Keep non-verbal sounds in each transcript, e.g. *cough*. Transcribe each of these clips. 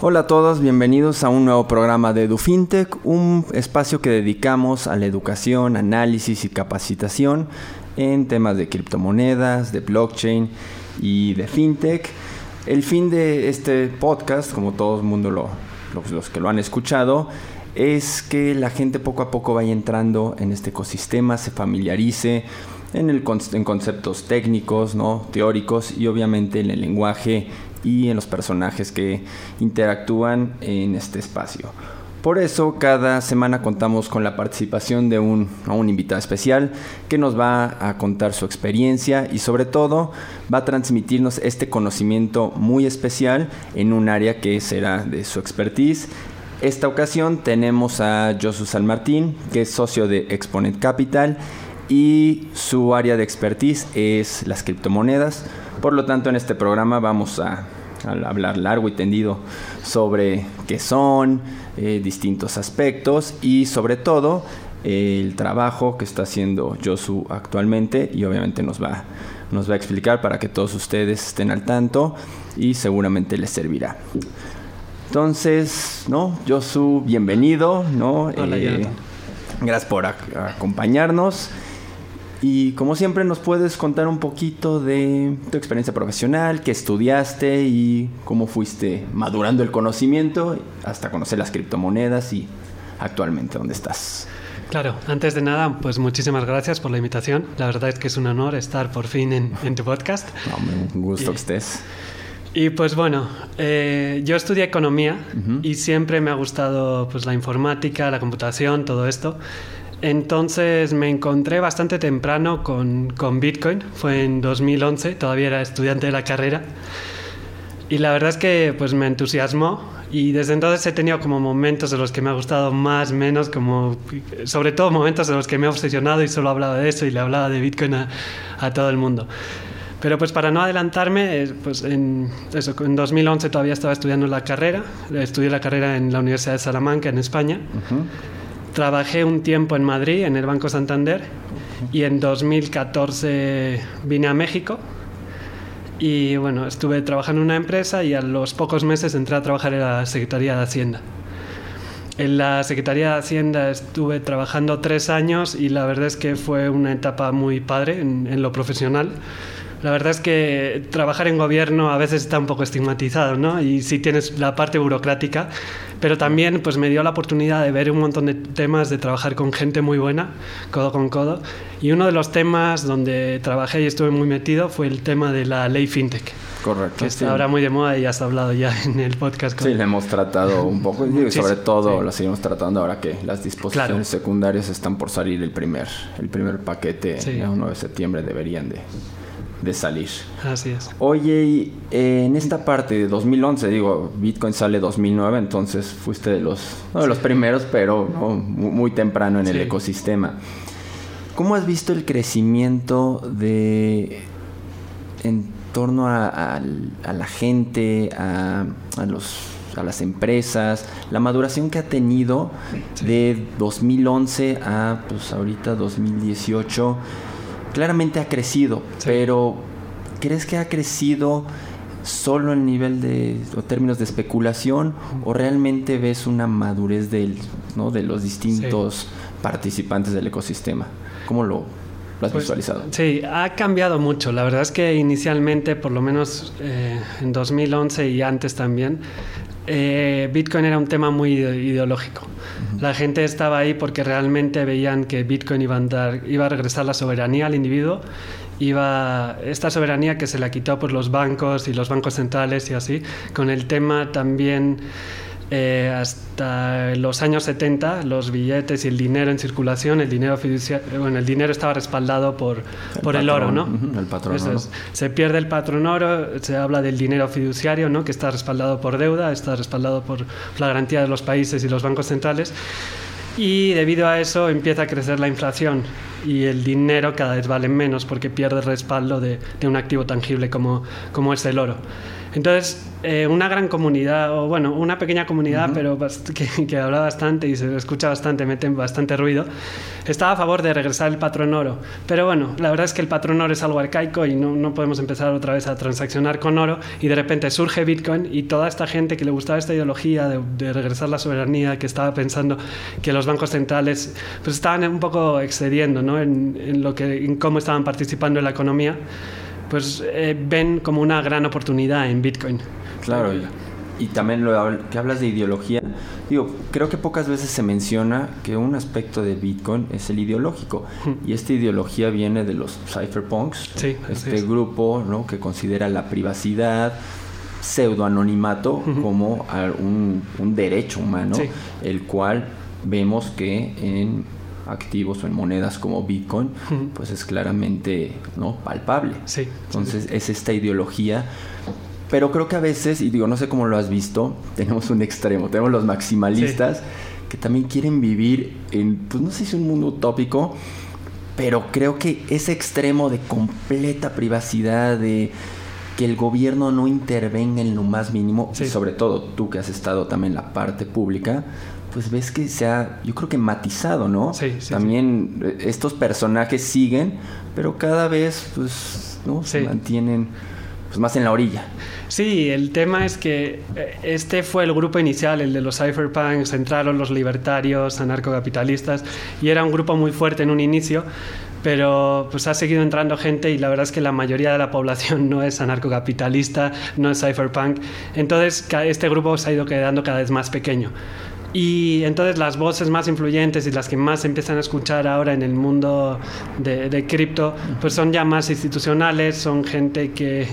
Hola a todos, bienvenidos a un nuevo programa de EduFintech, un espacio que dedicamos a la educación, análisis y capacitación en temas de criptomonedas, de blockchain y de fintech. El fin de este podcast, como todo el mundo lo, los, los que lo han escuchado, es que la gente poco a poco vaya entrando en este ecosistema, se familiarice en, el, en conceptos técnicos, ¿no? teóricos y obviamente en el lenguaje y en los personajes que interactúan en este espacio. Por eso cada semana contamos con la participación de un, a un invitado especial que nos va a contar su experiencia y sobre todo va a transmitirnos este conocimiento muy especial en un área que será de su expertise. Esta ocasión tenemos a Josu San Martín, que es socio de Exponent Capital y su área de expertise es las criptomonedas. Por lo tanto, en este programa vamos a, a hablar largo y tendido sobre qué son, eh, distintos aspectos y sobre todo eh, el trabajo que está haciendo Josu actualmente y obviamente nos va, nos va a explicar para que todos ustedes estén al tanto y seguramente les servirá. Entonces, ¿no? Josu, bienvenido, ¿no? Hola, Eh, gracias por ac- acompañarnos. Y como siempre nos puedes contar un poquito de tu experiencia profesional, qué estudiaste y cómo fuiste madurando el conocimiento hasta conocer las criptomonedas y actualmente dónde estás. Claro, antes de nada, pues muchísimas gracias por la invitación. La verdad es que es un honor estar por fin en, en tu podcast. Hombre, un gusto Y- que estés. Y pues bueno, eh, yo estudié economía Ujú. y siempre me ha gustado pues la informática, la computación, todo esto. Entonces me encontré bastante temprano con, con Bitcoin, fue en 2011, todavía era estudiante de la carrera. Y la verdad es que pues me entusiasmó y desde entonces he tenido como momentos de los que me ha gustado más, menos, como sobre todo momentos de los que me he obsesionado y solo hablaba de eso y le hablaba de Bitcoin a, a todo el mundo. Pero pues para no adelantarme, eh, pues en, eso, en 2011 todavía estaba estudiando la carrera, estudié la carrera en la Universidad de Salamanca, en España. Ujú. Trabajé un tiempo en Madrid, en el Banco Santander, y en 2014 vine a México. Y bueno, estuve trabajando en una empresa y a los pocos meses entré a trabajar en la Secretaría de Hacienda. En la Secretaría de Hacienda estuve trabajando tres años y la verdad es que fue una etapa muy padre en, lo profesional. La verdad es que trabajar en gobierno a veces está un poco estigmatizado, ¿no? Y sí tienes la parte burocrática, pero también pues me dio la oportunidad de ver un montón de temas, de trabajar con gente muy buena, codo con codo. Y uno de los temas donde trabajé y estuve muy metido fue el tema de la ley FinTech, Correcto. que sí. está ahora muy de moda y has hablado ya en el podcast. con- Sí, le hemos tratado un poco, y Sí, sobre sí, todo sí. lo seguimos tratando ahora que las disposiciones Claro. secundarias están por salir el primer, el primer paquete, Sí. el 1 de septiembre deberían de, de salir. Así es. Oye, y, eh, en esta parte de 2011, digo, Bitcoin sale 2009, entonces fuiste de los, no de los primeros, pero ¿no? muy, muy temprano en el Sí. ecosistema. ¿Cómo has visto el crecimiento de en torno a, a- a la gente, a, a los, a las empresas, la maduración que ha tenido de 2011 a pues ahorita 2018? Claramente ha crecido, Sí. pero ¿crees que ha crecido solo en nivel de o términos de especulación o realmente ves una madurez del, ¿no? de los distintos participantes del ecosistema? ¿Cómo lo, lo has Pues, visualizado? Sí, ha cambiado mucho. La verdad es que inicialmente, por lo menos eh, en 2011 y antes también, eh, Bitcoin era un tema muy La gente estaba ahí porque realmente veían que Bitcoin iba a, dar- iba a regresar la soberanía al individuo. Iba, esta soberanía que se la quitó por los bancos y los bancos centrales y así, con el tema también eh, hasta los años 70 los billetes y el dinero en circulación, el dinero fiduciario, bueno, el dinero estaba respaldado por, por el oro, ¿no? el patrón Eso oro. es. Se pierde el patrón oro, se habla del dinero fiduciario, ¿no? Que está respaldado por deuda, está respaldado por la garantía de los países y los bancos centrales. Y debido a eso empieza a crecer la inflación y el dinero cada vez vale menos porque pierde el respaldo de, de un activo tangible como, como es el oro. Entonces, eh, una gran comunidad, o bueno, una pequeña comunidad, pero que, que, habla bastante y se escucha bastante, meten bastante ruido, estaba a favor de regresar el patrón oro. Pero bueno, la verdad es que el patrón oro es algo arcaico y no, no podemos empezar otra vez a transaccionar con oro y de repente surge Bitcoin y toda esta gente que le gustaba esta ideología de, de regresar la soberanía, que estaba pensando que los bancos centrales pues estaban un poco excediendo ¿no? en, en, lo que, en cómo estaban participando en la economía, pues eh, ven como una gran oportunidad en Bitcoin. Claro, y, y también lo que hablas de ideología, digo, creo que pocas veces se menciona que un aspecto de Bitcoin es el ideológico. Y esta ideología viene de los cypherpunks, sí, este es. grupo ¿no? que considera la privacidad, pseudoanonimato como un, un, derecho humano, sí. el cual vemos que en activos o en monedas como Bitcoin, pues es claramente ¿no? palpable. Sí, Entonces es esta ideología pero creo que a veces, y digo, no sé cómo lo has visto, tenemos un extremo, tenemos los maximalistas sí. que también quieren vivir en, pues no sé si un mundo utópico, pero creo que ese extremo de completa privacidad, de que el gobierno no intervenga en lo más mínimo, Sí. y sobre todo tú que has estado también en la parte pública, pues ves que se ha, yo creo que matizado, ¿no? Sí, sí, También eh, estos personajes siguen, pero cada vez, pues, ¿no? Se Sí. mantienen pues más en la orilla. Sí, el tema es que eh, este fue el grupo inicial, el de los cypherpunks, entraron los libertarios, anarcocapitalistas, y era un grupo muy fuerte en un inicio, pero pues ha seguido entrando gente y la verdad es que la mayoría de la población *laughs* no es anarcocapitalista, no es cypherpunk, entonces este grupo se ha ido quedando cada vez más pequeño. Y entonces las voces más influyentes y las que más se empiezan a escuchar ahora en el mundo de, de cripto, pues son ya más institucionales, son gente que,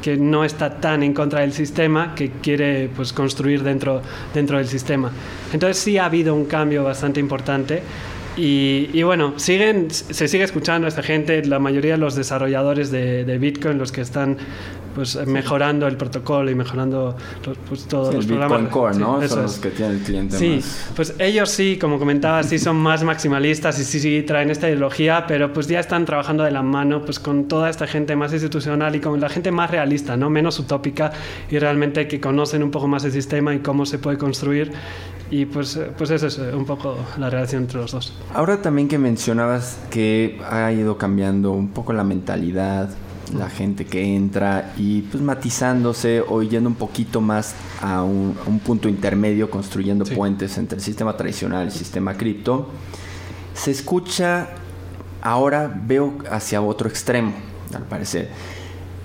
que no está tan en contra del sistema, que quiere pues, construir dentro, dentro del sistema. Entonces sí ha habido un cambio bastante importante. Y, y, bueno, siguen, se sigue escuchando a esta gente, la mayoría de los desarrolladores de, de Bitcoin, los que están pues mejorando el protocolo y mejorando pues, todos Sí, los el programas. Bitcoin Core, ¿no? Sí, Son los que tienen el cliente Sí, más. pues ellos sí, como comentaba, sí son más maximalistas y sí, sí traen esta ideología, pero pues ya están trabajando de la mano pues con toda esta gente más institucional y con la gente más realista, ¿no? Menos utópica y realmente que conocen un poco más el sistema y cómo se puede construir y pues, eh, pues eso es eh, un poco la relación entre los dos. Ahora también que mencionabas que ha ido cambiando un poco la mentalidad, la gente que entra y pues matizándose o yendo un poquito más a un, a un punto intermedio, construyendo Sí. puentes entre el sistema tradicional y el sistema cripto, se escucha, ahora veo hacia otro extremo, al parecer.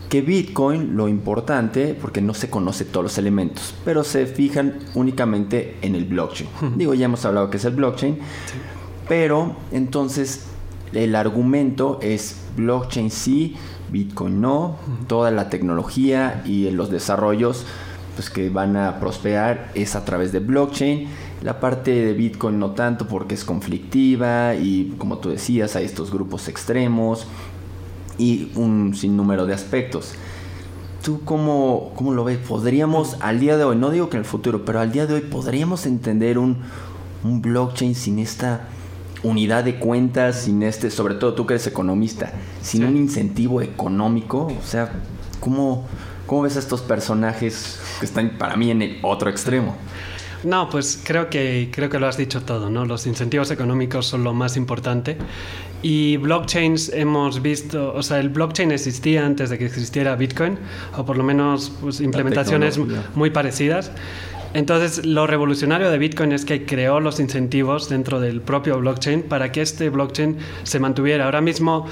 Que Bitcoin, lo importante, porque no se conoce todos los elementos, pero se fijan únicamente en el blockchain. Digo, ya hemos hablado que es el blockchain, pero entonces el argumento es blockchain sí, Bitcoin no, toda la tecnología y los desarrollos pues que van a prosperar es a través de blockchain. La parte de Bitcoin no tanto porque es conflictiva y como tú decías hay estos grupos extremos y un sinnúmero de aspectos. ¿Tú cómo, cómo lo ves? ¿Podríamos al día de hoy, no digo que en el futuro, pero al día de hoy podríamos entender un, un blockchain sin esta unidad de cuentas, sin este, sobre todo tú que eres economista, sin Sí. un incentivo económico? O sea, ¿cómo, ¿cómo ves a estos personajes que están para mí en el otro extremo? No, pues creo que, creo que lo has dicho todo, ¿no? Los incentivos económicos son lo más importante. Y blockchains hemos visto, o sea, el blockchain existía antes de que existiera Bitcoin, o por lo menos pues, implementaciones muy parecidas. Entonces, lo revolucionario de Bitcoin es que creó los incentivos dentro del propio blockchain para que este blockchain se mantuviera. Ahora mismo,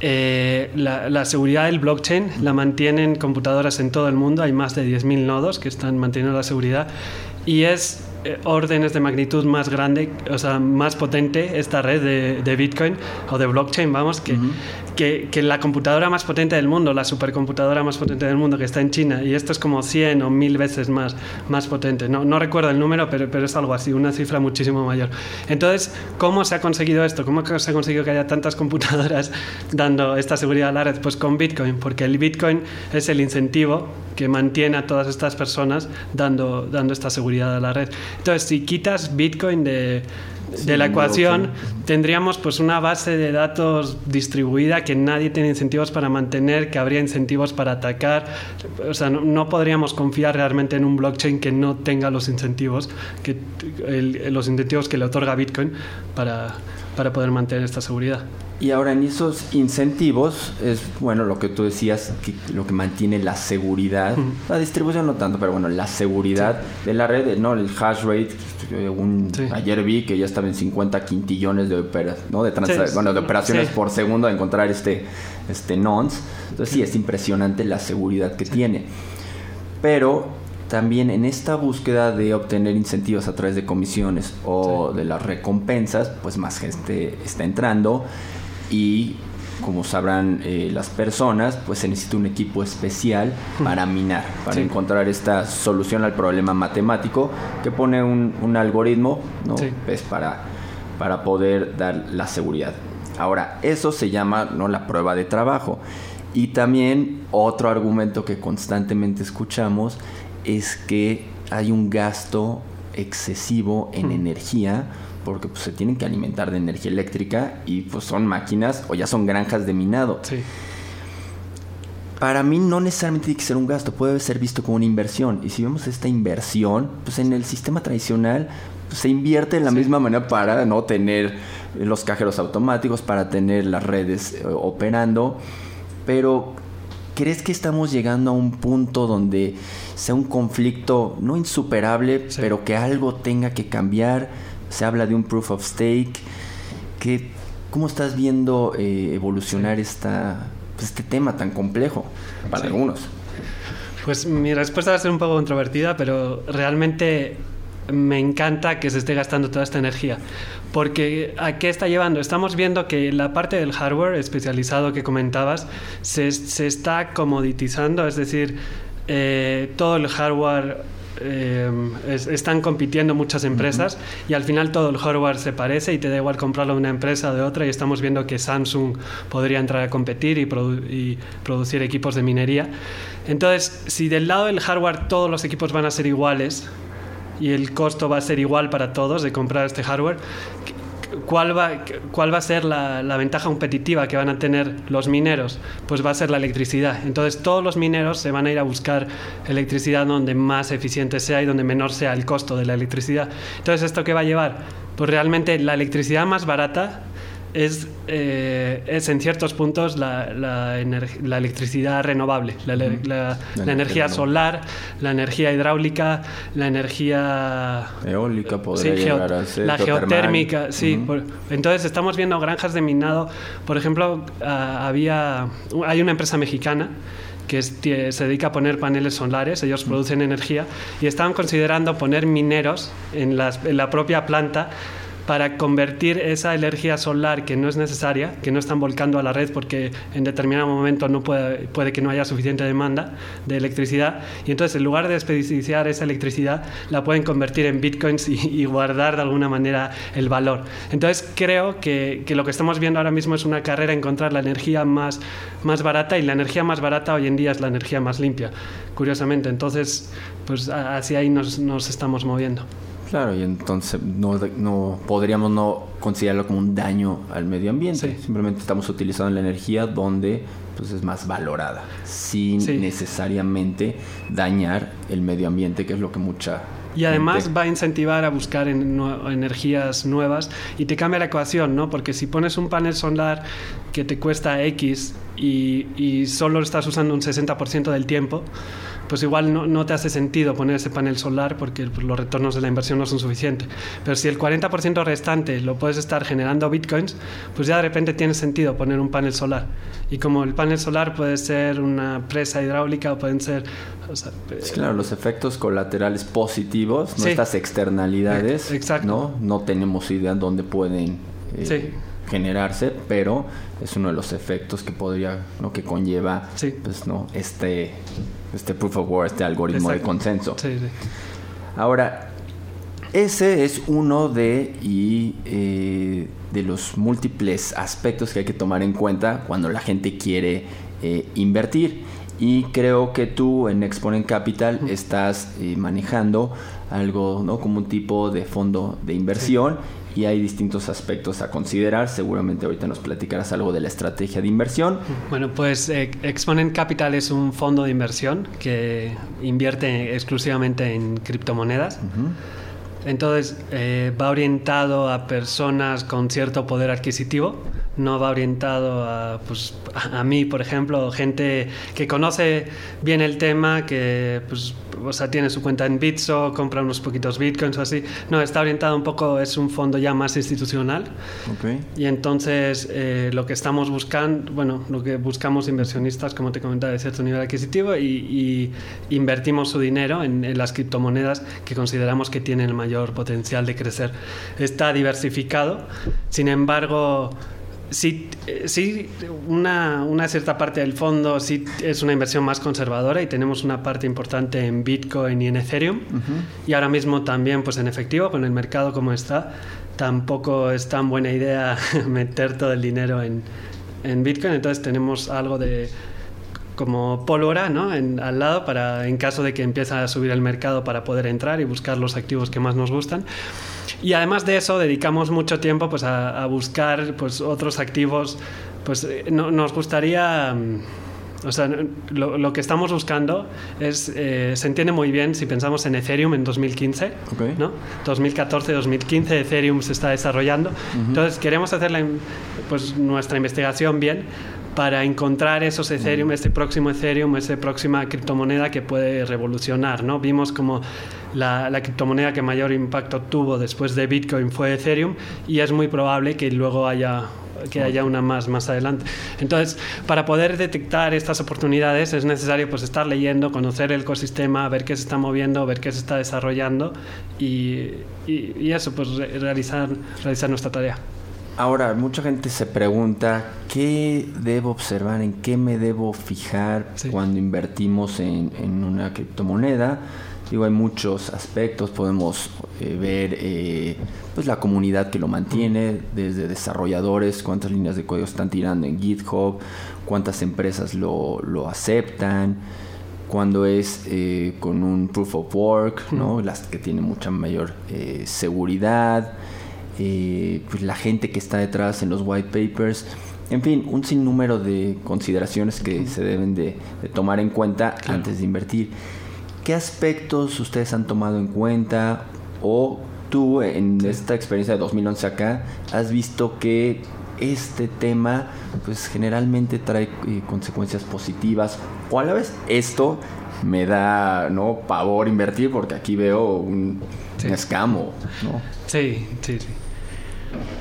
eh, la, seguridad del blockchain la mantienen computadoras en todo el mundo. Hay más de 10.000 nodos que están manteniendo la seguridad. Y es eh, órdenes de magnitud más grande, o sea, más potente esta red de, Bitcoin o de blockchain, vamos, que. Que, la computadora más potente del mundo, la supercomputadora más potente del mundo que está en China. Y esto es como 100 o 1000 veces más, más potente. No, no recuerdo el número, pero, pero es algo así, una cifra muchísimo mayor. Entonces, ¿cómo se ha conseguido esto? ¿Cómo se ha conseguido que haya tantas computadoras *laughs* dando esta seguridad a la red? Pues con Bitcoin, porque el Bitcoin es el incentivo que mantiene a todas estas personas dando, dando esta seguridad a la red. Entonces, si quitas Bitcoin de, de la ecuación, tendríamos pues una base de datos distribuida que nadie tiene incentivos para mantener, que habría incentivos para atacar. O sea, no, podríamos confiar realmente en un blockchain que no tenga los incentivos, que los incentivos que le otorga Bitcoin para, para poder mantener esta seguridad. Y ahora en esos incentivos es, bueno, lo que tú decías, que lo que mantiene la seguridad, la distribución no tanto, pero bueno, la seguridad de la red, ¿no? El hash rate, ayer vi que ya estaba en 50 quintillones de, ¿no? de, bueno, de operaciones por segundo a encontrar este, este nonce. Entonces sí, es impresionante la seguridad que tiene. Pero también en esta búsqueda de obtener incentivos a través de comisiones o de las recompensas, pues más gente está entrando y como sabrán eh, las personas, pues se necesita un equipo especial para minar, para encontrar esta solución al problema matemático que pone un, algoritmo ¿no? pues para, para poder dar la seguridad. Ahora, eso se llama ¿no? la prueba de trabajo. Y también otro argumento que constantemente escuchamos es que hay un gasto excesivo en energía porque pues, se tienen que alimentar de energía eléctrica y pues son máquinas o ya son granjas de minado. Sí. Para mí no necesariamente tiene que ser un gasto, puede ser visto como una inversión. Y si vemos esta inversión, pues en el sistema tradicional pues, se invierte de la misma manera para no tener los cajeros automáticos, para tener las redes eh, operando. Pero ¿crees que estamos llegando a un punto donde sea un conflicto no insuperable, pero que algo tenga que cambiar? se habla de un proof of stake. Que, ¿Cómo estás viendo eh, evolucionar esta, pues, este tema tan complejo para algunos? Pues mi respuesta va a ser un poco controvertida, pero realmente me encanta que se esté gastando toda esta energía. Porque ¿a qué está llevando? Estamos viendo que la parte del hardware especializado que comentabas se, se está comoditizando, es decir, eh, todo el hardware eh, están compitiendo muchas empresas y al final todo el hardware se parece y te da igual comprarlo de una empresa o de otra y estamos viendo que Samsung podría entrar a competir y, y, producir equipos de minería. Entonces, si del lado del hardware todos los equipos van a ser iguales y el costo va a ser igual para todos de comprar este hardware, ¿cuál va, cuál va a ser la, ventaja competitiva que van a tener los mineros? Pues va a ser la electricidad. Entonces todos los mineros se van a ir a buscar electricidad donde más eficiente sea y donde menor sea el costo de la electricidad. Entonces, ¿esto qué va a llevar? Pues realmente la electricidad más barata es, eh, es en ciertos puntos la, la, la electricidad renovable, la, energía solar, la energía hidráulica, la energía eólica, podría llegar a ser, la geotérmica. Sí, entonces estamos viendo granjas de minado. Por ejemplo, ah, había hay una empresa mexicana que se dedica a poner paneles solares, ellos producen energía, y estaban considerando poner mineros en, en la propia planta para convertir esa energía solar que no es necesaria, que no están volcando a la red porque en determinado momento puede, que no haya suficiente demanda de electricidad, y entonces en lugar de desperdiciar esa electricidad, la pueden convertir en bitcoins y, guardar de alguna manera el valor. Entonces creo que, lo que estamos viendo ahora mismo es una carrera en encontrar la energía más, barata y la energía más barata hoy en día es la energía más limpia, curiosamente. Entonces, pues hacia ahí nos estamos moviendo. Claro, y entonces no, no podríamos no considerarlo como un daño al medio ambiente. Simplemente estamos utilizando la energía donde pues, es más valorada, sin necesariamente dañar el medio ambiente, que es lo que mucha y además va a incentivar a buscar energías nuevas y te cambia la ecuación, ¿no? Porque si pones un panel solar que te cuesta X y, y solo estás usando un 60% del tiempo, pues igual no, no, te hace sentido poner ese panel solar porque los retornos de la inversión no son suficientes. Pero si el 40% restante lo puedes estar generando bitcoins, pues ya de repente tiene sentido poner un panel solar. Y como el panel solar puede ser una presa hidráulica o pueden ser... claro, los efectos colaterales positivos, ¿no? estas externalidades, ¿no? no tenemos idea de dónde pueden... Eh, generarse, pero es uno de los efectos que podría, ¿no? que conlleva, pues, ¿no? este este proof of work, este algoritmo de consenso. Ahora, ese es uno de, y, eh, de los múltiples aspectos que hay que tomar en cuenta cuando la gente quiere eh, invertir. Y creo que tú en Exponent Capital estás eh, manejando algo ¿no? como un tipo de fondo de inversión y hay distintos aspectos a considerar. Seguramente ahorita nos platicarás algo de la estrategia de inversión. Bueno, pues eh, Exponent Capital es un fondo de inversión que invierte exclusivamente en criptomonedas. Entonces eh, va orientado a personas con cierto poder adquisitivo no va orientado a, pues, a mí, por ejemplo, gente que conoce bien el tema, que pues, o sea, tiene su cuenta en Bitso, compra unos poquitos bitcoins o así. No, está orientado un poco, es un fondo ya más institucional. Okay. Y entonces eh, lo que estamos buscando, bueno, lo que buscamos inversionistas, como te comentaba, de cierto nivel adquisitivo y, invertimos su dinero en, en las criptomonedas que consideramos que tienen el mayor potencial de crecer. Está diversificado, sin embargo, sí, eh, sí una, una, cierta parte del fondo sí es una inversión más conservadora y tenemos una parte importante en Bitcoin y en Ethereum. Y ahora mismo también pues en efectivo, con el mercado como está, tampoco es tan buena idea *laughs* meter todo el dinero en, en Bitcoin. Entonces tenemos algo de como pólvora ¿no? en, al lado para en caso de que empiece a subir el mercado para poder entrar y buscar los activos que más nos gustan. Y además de eso, dedicamos mucho tiempo pues, a, buscar pues, otros activos. Pues eh, nos gustaría... Mm, o sea, lo, que estamos buscando es, eh, se entiende muy bien si pensamos en Ethereum en 2015, ¿no? 2014, 2015 Ethereum se está desarrollando. Entonces queremos hacer pues, nuestra investigación bien para encontrar esos Ethereum, este próximo Ethereum, esa próxima criptomoneda que puede revolucionar, ¿no? Vimos como la, criptomoneda que mayor impacto tuvo después de Bitcoin fue Ethereum y es muy probable que luego haya que haya una más más adelante. Entonces, para poder detectar estas oportunidades es necesario pues estar leyendo, conocer el ecosistema, ver qué se está moviendo, ver qué se está desarrollando y, y, eso, pues realizar, realizar nuestra tarea. Ahora, mucha gente se pregunta, ¿qué debo observar? ¿En qué me debo fijar cuando invertimos en, en, una criptomoneda? Digo, hay muchos aspectos, podemos eh, ver eh, pues la comunidad que lo mantiene, desde desarrolladores, cuántas líneas de código están tirando en GitHub, cuántas empresas lo, lo aceptan, cuando es eh, con un proof of work, ¿no? las que tienen mucha mayor seguridad eh, pues la gente que está detrás en los white papers, en fin, un sinnúmero de consideraciones que se deben de, tomar en cuenta antes de invertir. ¿Qué aspectos ustedes han tomado en cuenta o tú en esta experiencia de 2011 acá has visto que este tema pues generalmente trae eh, consecuencias positivas o a la vez esto me da no pavor invertir porque aquí veo un, escamo ¿no? sí sí sí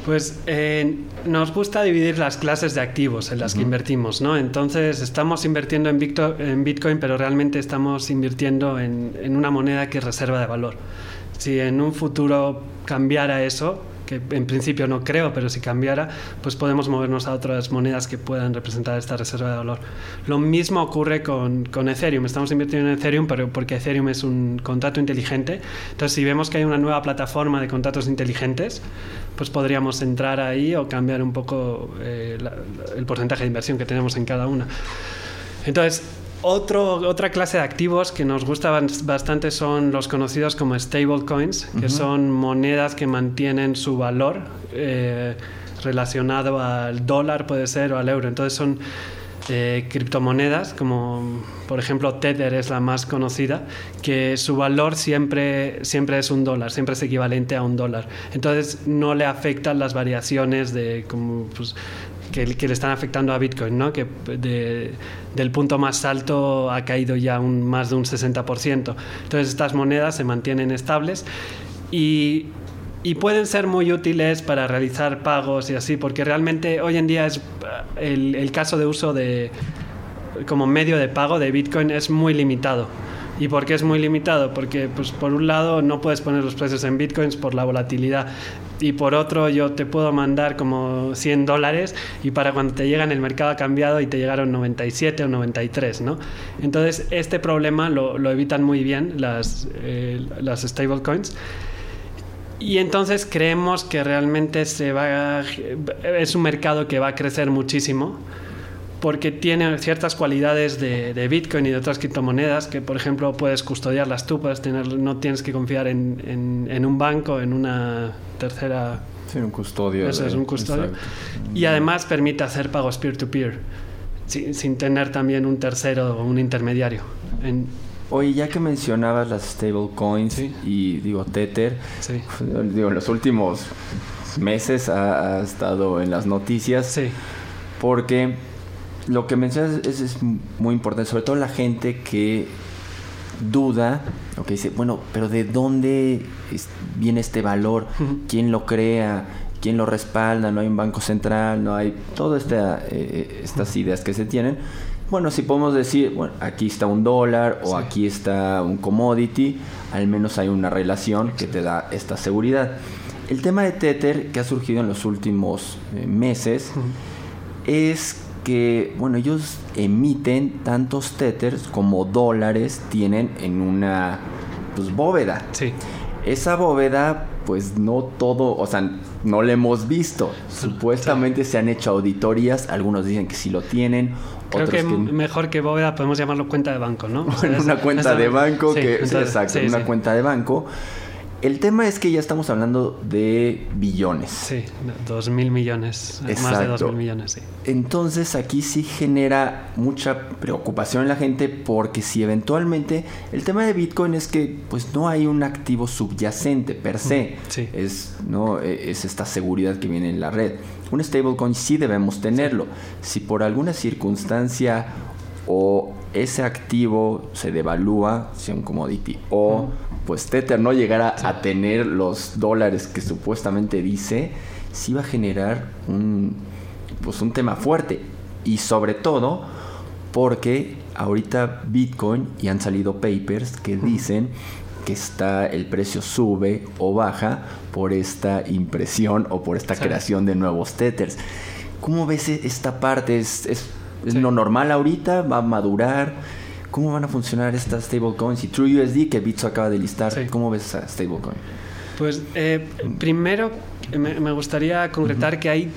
pues eh, nos gusta dividir las clases de activos en las que invertimos, ¿no? Entonces estamos invirtiendo en, en Bitcoin, pero realmente estamos invirtiendo en, en una moneda que es reserva de valor. Si en un futuro cambiara eso, que en principio no creo, pero si cambiara, pues podemos movernos a otras monedas que puedan representar esta reserva de valor. Lo mismo ocurre con, con Ethereum. Estamos invirtiendo en Ethereum pero porque Ethereum es un contrato inteligente. Entonces, si vemos que hay una nueva plataforma de contratos inteligentes, pues podríamos entrar ahí o cambiar un poco eh, el porcentaje de inversión que tenemos en cada una. Entonces, otra clase de activos que nos gusta bastante son los conocidos como stablecoins, que son monedas que mantienen su valor eh, relacionado al dólar, puede ser, o al euro. Entonces son eh, criptomonedas, como por ejemplo Tether es la más conocida, que su valor siempre, siempre es un dólar, siempre es equivalente a un dólar. Entonces no le afectan las variaciones de como, pues, que, le están afectando a Bitcoin, ¿no? que del punto más alto ha caído ya un, más de un 60%. Entonces estas monedas se mantienen estables y, y pueden ser muy útiles para realizar pagos y así, porque realmente hoy en día es el, el caso de uso de como medio de pago de Bitcoin es muy limitado. ¿Y por qué es muy limitado? Porque, pues, por un lado, no puedes poner los precios en bitcoins por la volatilidad. Y por otro, yo te puedo mandar como 100 dólares y para cuando te llegan el mercado ha cambiado y te llegaron 97 o 93, ¿no? Entonces, este problema lo, lo evitan muy bien las, eh, las stablecoins. Y entonces creemos que realmente se va, es un mercado que va a crecer muchísimo porque tiene ciertas cualidades de, Bitcoin y de otras criptomonedas que, por ejemplo, puedes custodiarlas tú, puedes tener, no tienes que confiar en, en, un banco, en una tercera Sí, un custodio. Eso es un custodio. Y además permite hacer pagos peer-to-peer, sin, tener también un tercero o un intermediario. En, Oye, ya que mencionabas las stablecoins y digo Tether, digo, en los últimos meses ha, estado en las noticias. Sí. Porque lo que mencionas es, muy importante, sobre todo la gente que duda, o que dice, bueno, pero ¿de dónde viene este valor? ¿Quién lo crea? ¿Quién lo respalda? No hay un banco central, no hay todas esta, eh, estas ideas que se tienen. Bueno, si podemos decir, bueno, aquí está un dólar o aquí está un commodity, al menos hay una relación que te da esta seguridad. El tema de Tether que ha surgido en los últimos eh, meses es que, bueno, ellos emiten tantos Tethers como dólares tienen en una pues, bóveda. Sí. Esa bóveda, pues no todo, o sea, no la hemos visto. Supuestamente se han hecho auditorías, algunos dicen que sí lo tienen, Creo que, mejor que bóveda podemos llamarlo cuenta de banco, ¿no? una cuenta de banco que... exacto, una cuenta de banco. El tema es que ya estamos hablando de billones. Sí, dos mil millones, más de dos mil millones, sí. Entonces aquí sí genera mucha preocupación en la gente porque si eventualmente el tema de Bitcoin es que pues no hay un activo subyacente per se, sí. es no e, es esta seguridad que viene en la red. Un stablecoin sí debemos tenerlo. Si por alguna circunstancia o ese activo se devalúa, sea un commodity, o pues Tether no llegara a tener los dólares que supuestamente dice, sí va a generar un, pues un tema fuerte. Y sobre todo porque ahorita Bitcoin y han salido papers que dicen que está el precio sube o baja por esta impresión o por esta creación de nuevos Tethers. ¿Cómo ves e-, esta parte? ¿Es, es, lo normal ahorita? ¿Va a madurar? ¿Cómo van a funcionar estas stablecoins? Y TrueUSD, que Bitso acaba de listar, ¿cómo ves a stablecoin? Pues eh, primero me, gustaría concretar que hay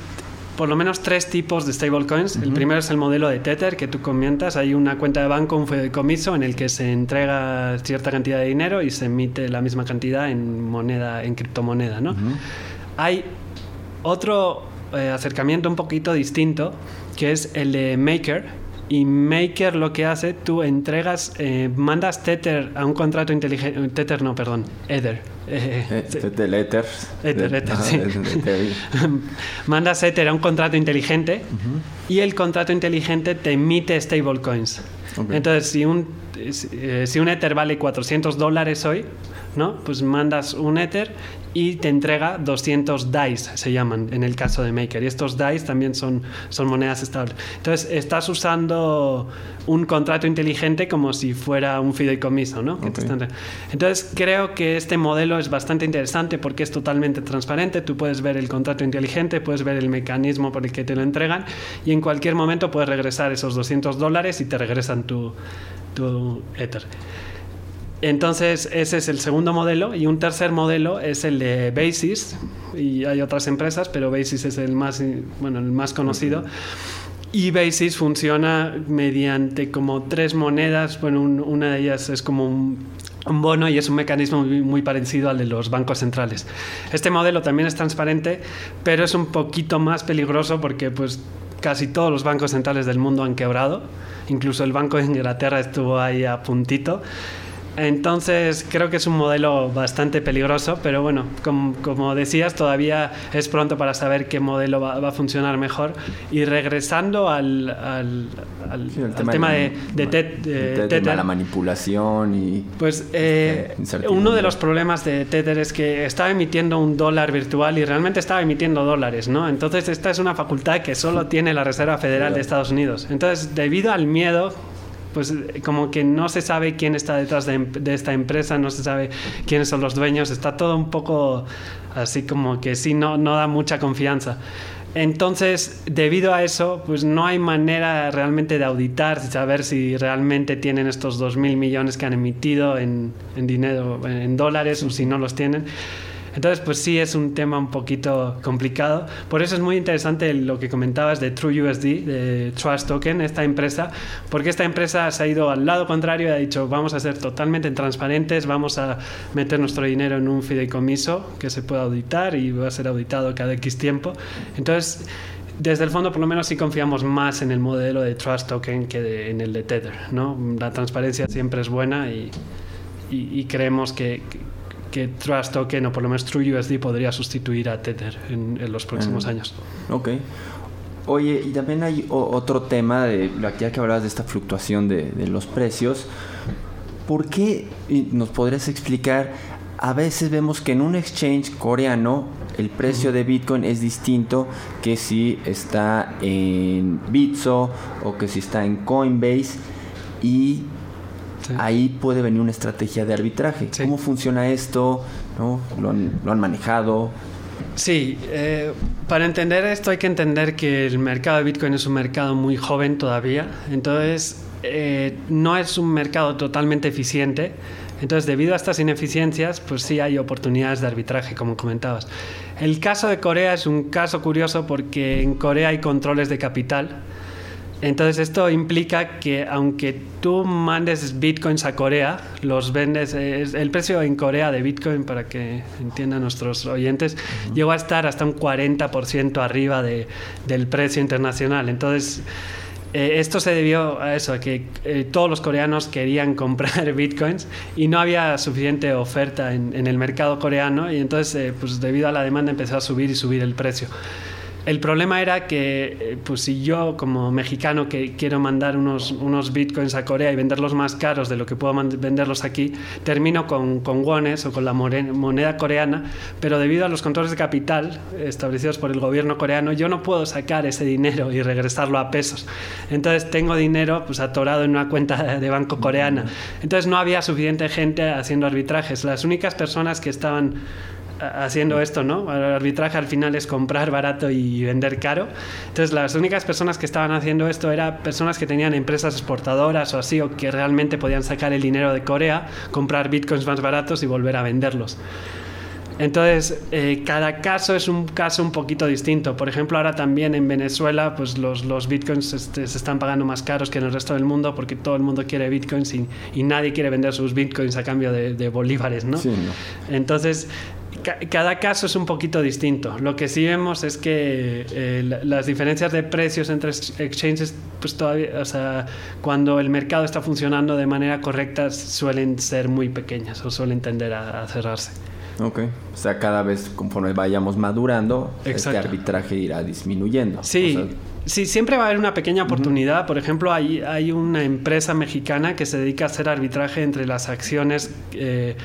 por lo menos tres tipos de stablecoins. El primero es el modelo de Tether que tú comentas. Hay una cuenta de banco, un fideicomiso en el que se entrega cierta cantidad de dinero y se emite la misma cantidad en moneda, en criptomoneda, ¿no? Hay otro eh, acercamiento un poquito distinto que es el de Maker y Maker lo que hace, tú entregas, eh, mandas Tether a un contrato inteligente. Tether no, perdón, Ether. Eh, eh Tether, Ether. Ether, Ether, sí. *laughs* mandas Ether a un contrato inteligente y el contrato inteligente te emite stablecoins. Entonces, si un, eh, si un Ether vale 400 dólares hoy, ¿no? Pues mandas un Ether y te entrega 200 DICE, se llaman en el caso de Maker. Y estos DICE también son, son monedas estables. Entonces, estás usando un contrato inteligente como si fuera un fideicomiso, ¿no? Entonces, creo que este modelo es bastante interesante porque es totalmente transparente. Tú puedes ver el contrato inteligente, puedes ver el mecanismo por el que te lo entregan y en cualquier momento puedes regresar esos 200 dólares y te regresan tu, tu Ether. Entonces, ese es el segundo modelo. Y un tercer modelo es el de Basis. Y hay otras empresas, pero Basis es el más, bueno, el más conocido. Y Basis funciona mediante como tres monedas. Bueno, una de ellas es como un, bono y es un mecanismo muy, muy, parecido al de los bancos centrales. Este modelo también es transparente, pero es un poquito más peligroso porque pues casi todos los bancos centrales del mundo han quebrado. Incluso el Banco de Inglaterra estuvo ahí a puntito. Entonces creo que es un modelo bastante peligroso, pero bueno, como, decías, todavía es pronto para saber qué modelo va, a funcionar mejor. Y regresando al, tema, de, Tether, la manipulación y... Pues eh, uno de los problemas de Tether es que estaba emitiendo un dólar virtual y realmente estaba emitiendo dólares, ¿no? Entonces esta es una facultad que solo tiene la Reserva Federal de Estados Unidos. Entonces, debido al miedo pues como que no se sabe quién está detrás de, esta empresa, no se sabe quiénes son los dueños, está todo un poco así como que sí, no, no da mucha confianza. Entonces, debido a eso, pues no hay manera realmente de auditar, de saber si realmente tienen estos 2.000 millones que han emitido en, en dinero, en dólares, o si no los tienen. Entonces, pues sí es un tema un poquito complicado. Por eso es muy interesante lo que comentabas de TrueUSD, de Trust Token, esta empresa, porque esta empresa se ha ido al lado contrario y ha dicho, vamos a ser totalmente transparentes, vamos a meter nuestro dinero en un fideicomiso que se pueda auditar y va a ser auditado cada X tiempo. Entonces, desde el fondo por lo menos sí confiamos más en el modelo de Trust Token que en el de Tether. ¿no? La transparencia siempre es buena y, y, creemos que, que, Trust Token o por lo menos TrueUSD podría sustituir a Tether en, los próximos ah, años. Ok. Oye, y también hay otro tema, de, ya que hablabas de esta fluctuación de, de los precios, ¿por qué nos podrías explicar? A veces vemos que en un exchange coreano el precio de Bitcoin es distinto que si está en Bitso o que si está en Coinbase y ahí puede venir una estrategia de arbitraje. ¿Cómo funciona esto? ¿No? ¿Lo, han, manejado? Sí, eh, para entender esto hay que entender que el mercado de Bitcoin es un mercado muy joven todavía, entonces eh, no es un mercado totalmente eficiente. Entonces, debido a estas ineficiencias, pues sí hay oportunidades de arbitraje, como comentabas. El caso de Corea es un caso curioso porque en Corea hay controles de capital. Entonces esto implica que aunque tú mandes bitcoins a Corea, los vendes, el precio en Corea de bitcoin, para que entiendan nuestros oyentes, llegó a estar hasta un 40% arriba de, del precio internacional. Entonces eh, esto se debió a eso, a que eh, todos los coreanos querían *laughs* comprar bitcoins y no había suficiente oferta en, el mercado coreano y entonces, eh, pues debido a la demanda empezó a subir y subir el precio. El problema era que, eh, pues si yo como mexicano que quiero mandar unos, unos bitcoins a Corea y venderlos más caros de lo que puedo venderlos aquí, termino con, con wones o con la moneda coreana, pero debido a los controles de capital establecidos por el gobierno coreano, yo no puedo sacar ese dinero y regresarlo a pesos. Entonces tengo dinero pues atorado en una cuenta de banco coreana. Entonces no había suficiente gente haciendo arbitrajes. Las únicas personas que estaban haciendo esto, ¿no? El arbitraje al final es comprar barato y vender caro. Entonces, las únicas personas que estaban haciendo esto eran personas que tenían empresas exportadoras o así, o que realmente podían sacar el dinero de Corea, comprar bitcoins más baratos y volver a venderlos. Entonces, eh, cada caso es un caso un poquito distinto. Por ejemplo, ahora también en Venezuela, pues los, los bitcoins este, se están pagando más caros que en el resto del mundo porque todo el mundo quiere bitcoins y, y nadie quiere vender sus bitcoins a cambio de, bolívares, ¿no? Sí, ¿no? Entonces, cada caso es un poquito distinto. Lo que sí vemos es que eh, las diferencias de precios entre exchanges, pues todavía, o sea, cuando el mercado está funcionando de manera correcta, suelen ser muy pequeñas o suelen tender a, cerrarse. Ok, o sea, cada vez conforme vayamos madurando, este arbitraje irá disminuyendo. Sí. Sí, siempre va a haber una pequeña oportunidad. Por ejemplo, hay, hay una empresa mexicana que se dedica a hacer arbitraje entre las acciones eh,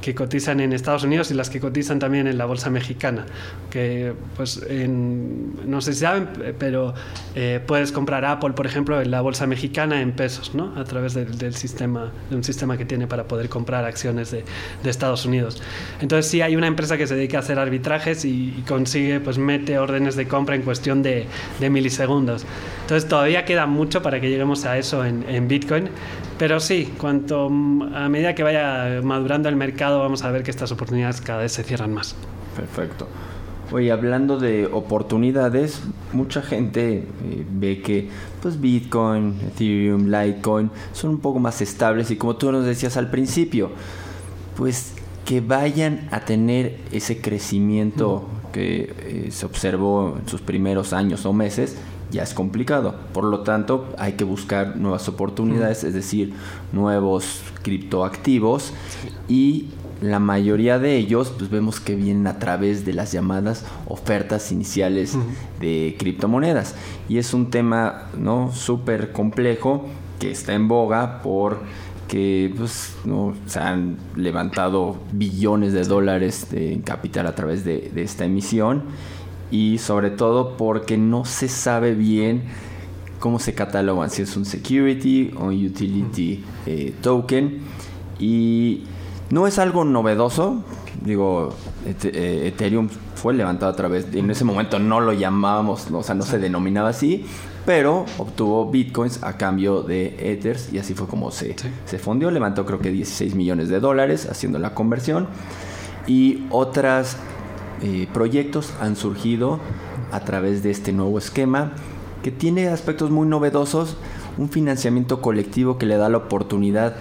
que cotizan en Estados Unidos y las que cotizan también en la bolsa mexicana. Que, pues, no sé si saben, pero eh, puedes comprar Apple, por ejemplo, en la bolsa mexicana en pesos, ¿no? A través del, sistema, de un sistema que tiene para poder comprar acciones de, de, Estados Unidos. Entonces, sí hay una empresa que se dedica a hacer arbitrajes y, consigue, pues, mete órdenes de compra en cuestión de, de, milisegundos. Entonces, todavía queda mucho para que lleguemos a eso en, en Bitcoin. Pero sí, cuanto a medida que vaya madurando el mercado, vamos a ver que estas oportunidades cada vez se cierran más. Perfecto. Oye, hablando de oportunidades, mucha gente eh, ve que pues Bitcoin, Ethereum, Litecoin son un poco más estables y como tú nos decías al principio, pues que vayan a tener ese crecimiento que eh, se observó en sus primeros años o meses, ya es complicado. Por lo tanto, hay que buscar nuevas oportunidades, es decir, nuevos criptoactivos. Y la mayoría de ellos pues vemos que vienen a través de las llamadas ofertas iniciales de criptomonedas. Y es un tema no súper complejo que está en boga por que pues, ¿no? se han levantado billones de dólares en capital a través de, de esta emisión y sobre todo porque no se sabe bien cómo se catalogan, si es un security o un utility eh, token. Y no es algo novedoso, digo, eh, Ethereum fue levantado a través, en ese momento no lo llamábamos, o sea, no se denominaba así, pero obtuvo bitcoins a cambio de Ethers y así fue como se, se fundió, levantó creo que 16 millones de dólares haciendo la conversión. y otros eh, proyectos han surgido a través de este nuevo esquema que tiene aspectos muy novedosos, un financiamiento colectivo que le da la oportunidad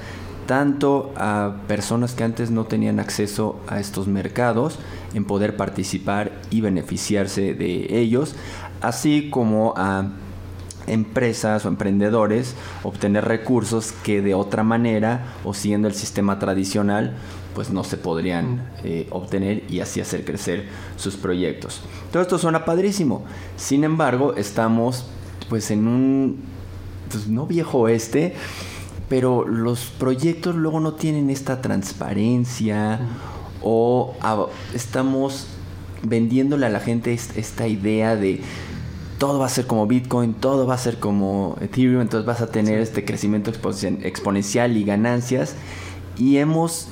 tanto a personas que antes no tenían acceso a estos mercados en poder participar y beneficiarse de ellos, así como a empresas o emprendedores obtener recursos que de otra manera o siguiendo el sistema tradicional pues no se podrían eh, obtener y así hacer crecer sus proyectos. Todo esto suena padrísimo. Sin embargo, estamos pues en un pues, no viejo oeste, pero los proyectos luego no tienen esta transparencia o estamos vendiéndole a la gente esta idea de todo va a ser como Bitcoin, todo va a ser como Ethereum, entonces vas a tener este crecimiento exponencial y ganancias. Y hemos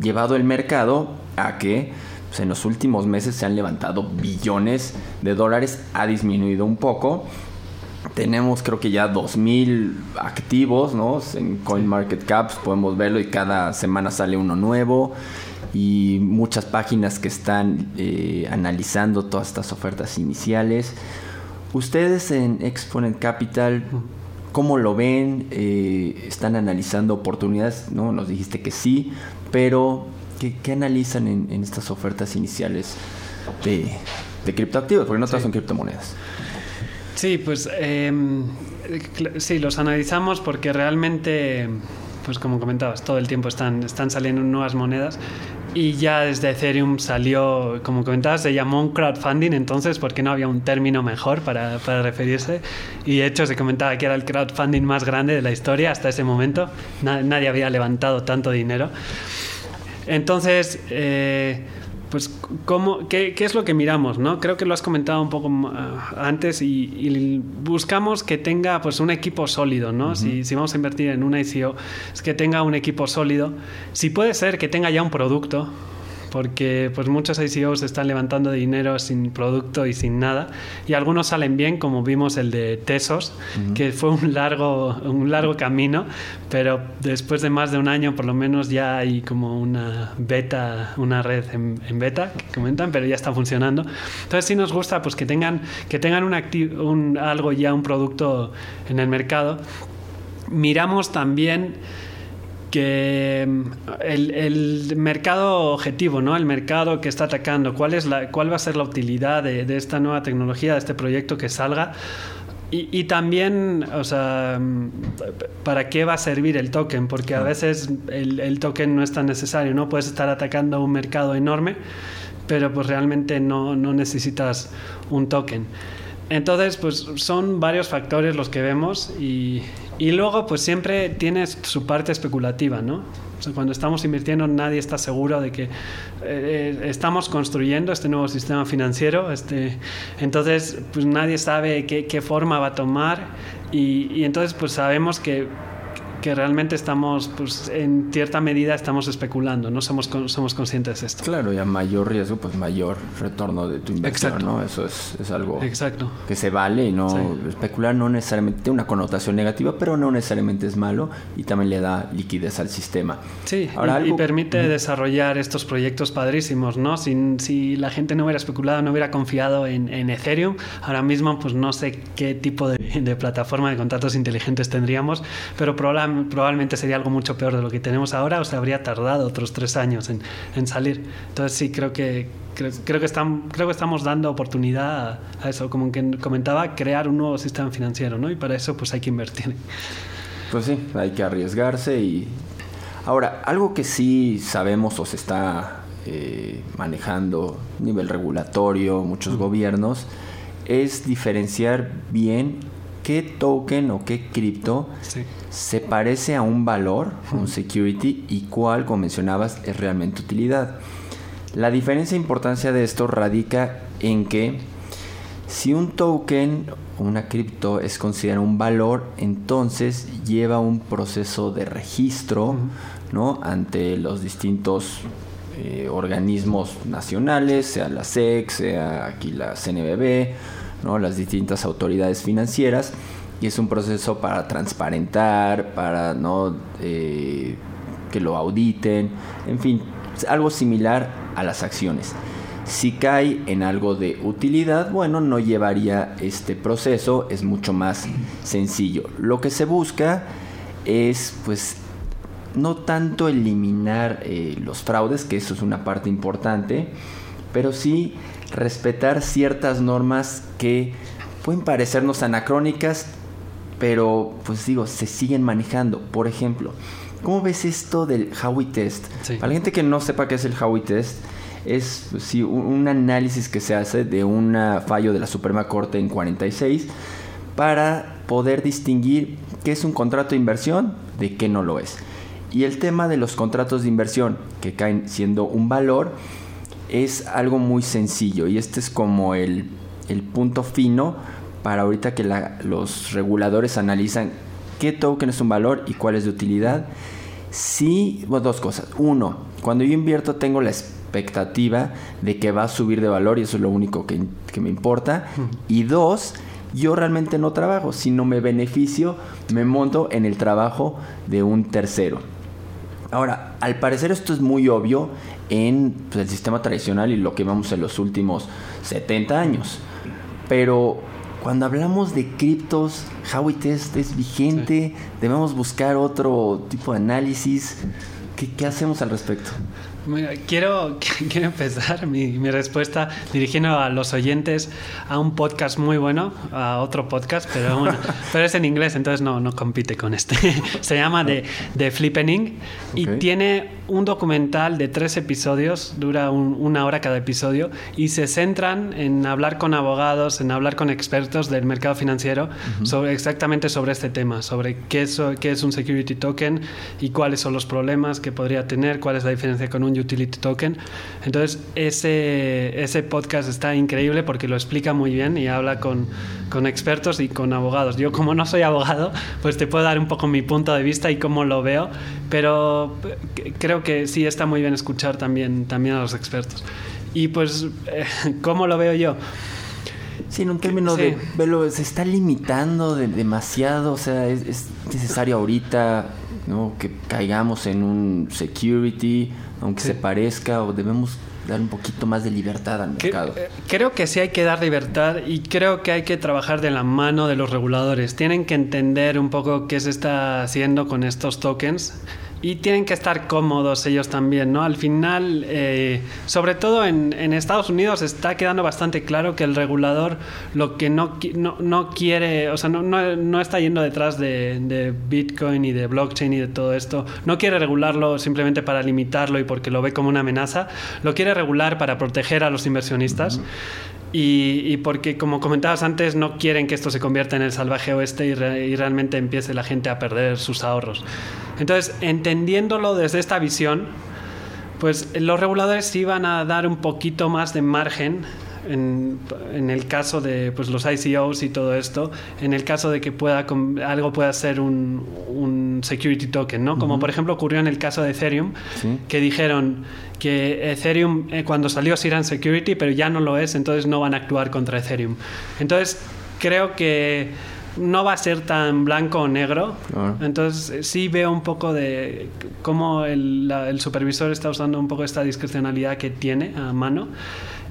llevado el mercado a que pues, en los últimos meses se han levantado billones de dólares, ha disminuido un poco. Tenemos creo que ya 2.000 activos, ¿no? En CoinMarketCap podemos verlo y cada semana sale uno nuevo y muchas páginas que están eh, analizando todas estas ofertas iniciales. Ustedes en Exponent Capital, ¿cómo lo ven? Eh, ¿Están analizando oportunidades? ¿no? Nos dijiste que sí, pero ¿qué, analizan en, estas ofertas iniciales de, de criptoactivos? Porque no todas son criptomonedas. Sí, pues em, sí, los analizamos porque realmente, pues como comentabas, todo el tiempo están, están saliendo nuevas monedas y ya desde Ethereum salió, como comentabas, se llamó un crowdfunding entonces porque no había un término mejor para, para referirse. Y de hecho se comentaba que era el crowdfunding más grande de la historia hasta ese momento. nadie había levantado tanto dinero. Entonces, eh, pues, ¿cómo, qué, qué, es lo que miramos? ¿no? Creo que lo has comentado un poco ah, antes y, buscamos que tenga pues, un equipo sólido. ¿no? si, si, vamos a invertir en una ICO, es que tenga un equipo sólido. Si puede ser que tenga ya un producto, porque pues muchos ICOs están levantando dinero sin producto y sin nada y algunos salen bien como vimos el de Tesos que fue un largo un largo camino pero después de más de un año por lo menos ya hay como una beta una red en, beta que comentan pero ya está funcionando. Entonces sí nos gusta pues que tengan que tengan un, un algo ya un producto en el mercado. Miramos también que mm, el, mercado objetivo, ¿no? El mercado que está atacando, ¿cuál, es la, cuál va a ser la utilidad de, esta nueva tecnología, de este proyecto que salga? Y, también, o sea, mm, ¿para qué va a servir el token? Porque a veces el, el, token no es tan necesario, ¿no? Puedes estar atacando un mercado enorme, pero pues realmente no, no necesitas un token. Entonces, pues son varios factores los que vemos y, y luego, pues siempre tiene su parte especulativa, ¿no? O sea, cuando estamos invirtiendo, nadie está seguro de que eh, eh, estamos construyendo este nuevo sistema financiero. Este, entonces, pues nadie sabe qué, qué forma va a tomar y, y entonces, pues sabemos que que realmente estamos, pues en cierta medida estamos especulando, no somos, somos conscientes de esto. Claro, y a mayor riesgo, pues mayor retorno de tu inversión, ¿no? Eso es, es algo Exacto. que se vale y no especular no necesariamente tiene una connotación negativa, pero no necesariamente es malo y también le da liquidez al sistema. Sí, Ahora, y, permite desarrollar estos proyectos padrísimos, ¿no? Si, si la gente no hubiera especulado, no hubiera confiado en, en Ethereum, ahora mismo pues no sé qué tipo de, de plataforma de contratos inteligentes tendríamos, pero probablemente probablemente sería algo mucho peor de lo que tenemos ahora o se habría tardado otros tres años en, en salir. Entonces sí, creo que, creo, creo, que están, creo que estamos dando oportunidad a, eso, como que comentaba, crear un nuevo sistema financiero, ¿no? Y para eso pues hay que invertir. Pues sí, hay que arriesgarse y... Ahora, algo que sí sabemos o se está eh, manejando a nivel regulatorio, muchos gobiernos, es diferenciar bien qué token o qué cripto se parece a un valor, un security, y cuál, como mencionabas, es realmente utilidad. La diferencia e importancia de esto radica en que si un token o una cripto es considerado un valor, entonces lleva un proceso de registro ¿no? ante los distintos eh, organismos nacionales, sea la SEC, sea aquí la CNBB, ¿no? las distintas autoridades financieras y es un proceso para transparentar, para no eh, que lo auditen, en fin, algo similar a las acciones. Si cae en algo de utilidad, bueno, no llevaría este proceso, es mucho más sencillo. Lo que se busca es, pues, no tanto eliminar eh, los fraudes, que eso es una parte importante, pero sí respetar ciertas normas que pueden parecernos anacrónicas, pero pues digo, se siguen manejando. Por ejemplo, ¿cómo ves esto del Howey Test? Para la gente que no sepa qué es el Howey Test, es pues, un análisis que se hace de un fallo de la Suprema Corte en 46 para poder distinguir qué es un contrato de inversión de qué no lo es. Y el tema de los contratos de inversión que caen siendo un valor es algo muy sencillo y este es como el, punto fino para ahorita que los reguladores analizan qué token es un valor y cuál es de utilidad. Sí, dos cosas. Uno, cuando yo invierto tengo la expectativa de que va a subir de valor y eso es lo único que, que me importa. Y dos, yo realmente no trabajo, sino me beneficio, me monto en el trabajo de un tercero. Ahora, al parecer esto es muy obvio en pues, el sistema tradicional y lo que vemos en los últimos 70 años. Pero cuando hablamos de criptos, Howey Test es vigente, debemos buscar otro tipo de análisis. ¿Qué, ¿Qué, hacemos al respecto? Quiero, *laughs* quiero empezar mi, mi, respuesta dirigiendo a los oyentes a un podcast muy bueno, a otro podcast, pero bueno, *laughs* pero es en inglés, entonces no, no compite con este. *laughs* Se llama The, The Flippening y tiene un documental de tres episodios, dura una hora cada episodio, y se centran en hablar con abogados, en hablar con expertos del mercado financiero sobre, exactamente sobre este tema, sobre qué es, qué es un security token y cuáles son los problemas que podría tener, cuál es la diferencia con un utility token. Entonces, ese, ese podcast está increíble porque lo explica muy bien y habla con, con expertos y con abogados. Yo, como no soy abogado, pues te puedo dar un poco mi punto de vista y cómo lo veo, pero creo que sí está muy bien escuchar también, también a los expertos. Y pues, eh, *laughs* ¿cómo lo veo yo? Sí, en un término de se está limitando demasiado, o sea, es, necesario ahorita ¿no? que caigamos en un security, aunque se parezca, o debemos dar un poquito más de libertad al mercado. Eh, creo que sí hay que dar libertad y creo que hay que trabajar de la mano de los reguladores. Tienen que entender un poco qué se está haciendo con estos tokens y tienen que estar cómodos ellos también, ¿no? Al final, eh, sobre todo en, en, Estados Unidos, está quedando bastante claro que el regulador lo que no, no, no quiere, o sea, no, no, no está yendo detrás de, de, Bitcoin y de blockchain y de todo esto, no quiere regularlo simplemente para limitarlo y porque lo ve como una amenaza, lo quiere regular para proteger a los inversionistas. Y, porque, como comentabas antes, no quieren que esto se convierta en el salvaje oeste y, y realmente empiece la gente a perder sus ahorros. Entonces, entendiéndolo desde esta visión, pues los reguladores sí van a dar un poquito más de margen en, en, el caso de pues, los ICOs y todo esto, en el caso de que pueda algo pueda ser un, un security token, ¿no? Como por ejemplo ocurrió en el caso de Ethereum, ¿Sí? que dijeron que Ethereum eh, cuando salió sí era security, pero ya no lo es, entonces no van a actuar contra Ethereum. Entonces creo que no va a ser tan blanco o negro. Entonces eh, sí veo un poco de cómo el, el, supervisor está usando un poco esta discrecionalidad que tiene a mano.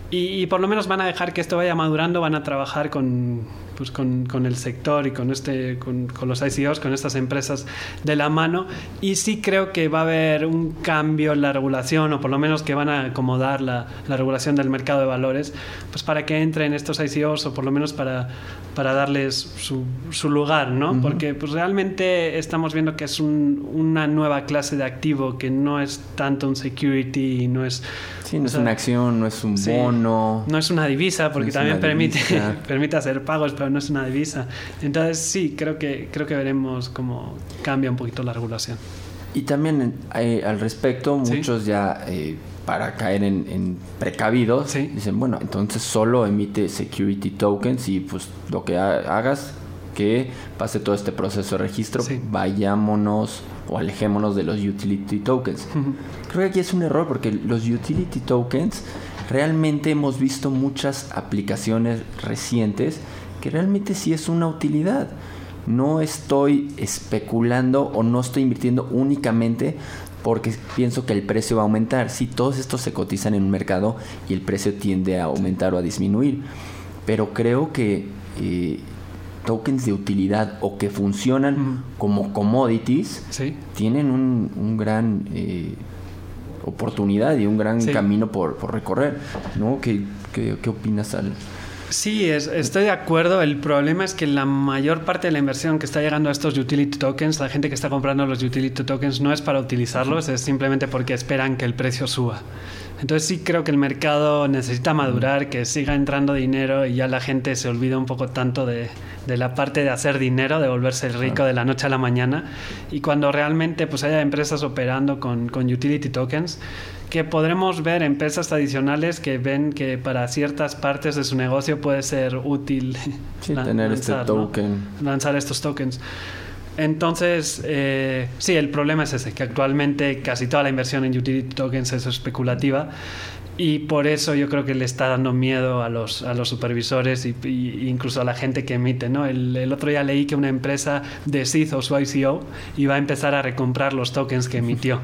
Y, por lo menos van a dejar que esto vaya madurando, van a trabajar con, pues con, con el sector y con, este, con, con, los ICOs, con estas empresas de la mano. Y sí creo que va a haber un cambio en la regulación, o por lo menos que van a acomodar la, la regulación del mercado de valores, pues para que entren estos ICOs, o por lo menos para, para darles su, su lugar, ¿no? Uh -huh. Porque pues realmente estamos viendo que es un, una nueva clase de activo, que no es tanto un security, no es... Sí, no o sea, es una acción, no es un sí, bono. No es una divisa, porque no también permite, *laughs* permite hacer pagos, pero no es una divisa. Entonces sí, creo que, creo que veremos cómo cambia un poquito la regulación. Y también eh, al respecto, muchos ¿Sí? ya eh, para caer en, en precavidos ¿Sí? dicen, bueno, entonces solo emite security tokens y pues lo que hagas que pase todo este proceso de registro, sí. vayámonos o alejémonos de los utility tokens. Uh -huh. Creo que aquí es un error porque los utility tokens realmente hemos visto muchas aplicaciones recientes que realmente sí es una utilidad. No estoy especulando o no estoy invirtiendo únicamente porque pienso que el precio va a aumentar. Si todos estos se cotizan en un mercado y el precio tiende a aumentar o a disminuir. Pero creo que eh, tokens de utilidad o que funcionan como commodities tienen un, gran eh, oportunidad y un gran camino por, recorrer. ¿no? ¿Qué, qué, opinas al, Sí, estoy de acuerdo. El problema es que la mayor parte de la inversión que está llegando a estos utility tokens, la gente que está comprando los utility tokens no es para utilizarlos, es simplemente porque esperan que el precio suba. Entonces sí creo que el mercado necesita madurar, que siga entrando dinero y ya la gente se olvida un poco tanto de, la parte de hacer dinero, de volverse rico de la noche a la mañana. Y cuando realmente pues haya empresas operando con, con utility tokens, que podremos ver empresas tradicionales que ven que para ciertas partes de su negocio puede ser útil *laughs* tener este token. lanzar estos tokens. Entonces, eh, sí, el problema es ese, que actualmente casi toda la inversión en utility tokens es especulativa y por eso yo creo que le está dando miedo a los, a los supervisores y, incluso a la gente que emite. ¿no? El, otro día leí que una empresa de o su ICO iba a empezar a recomprar los tokens que emitió,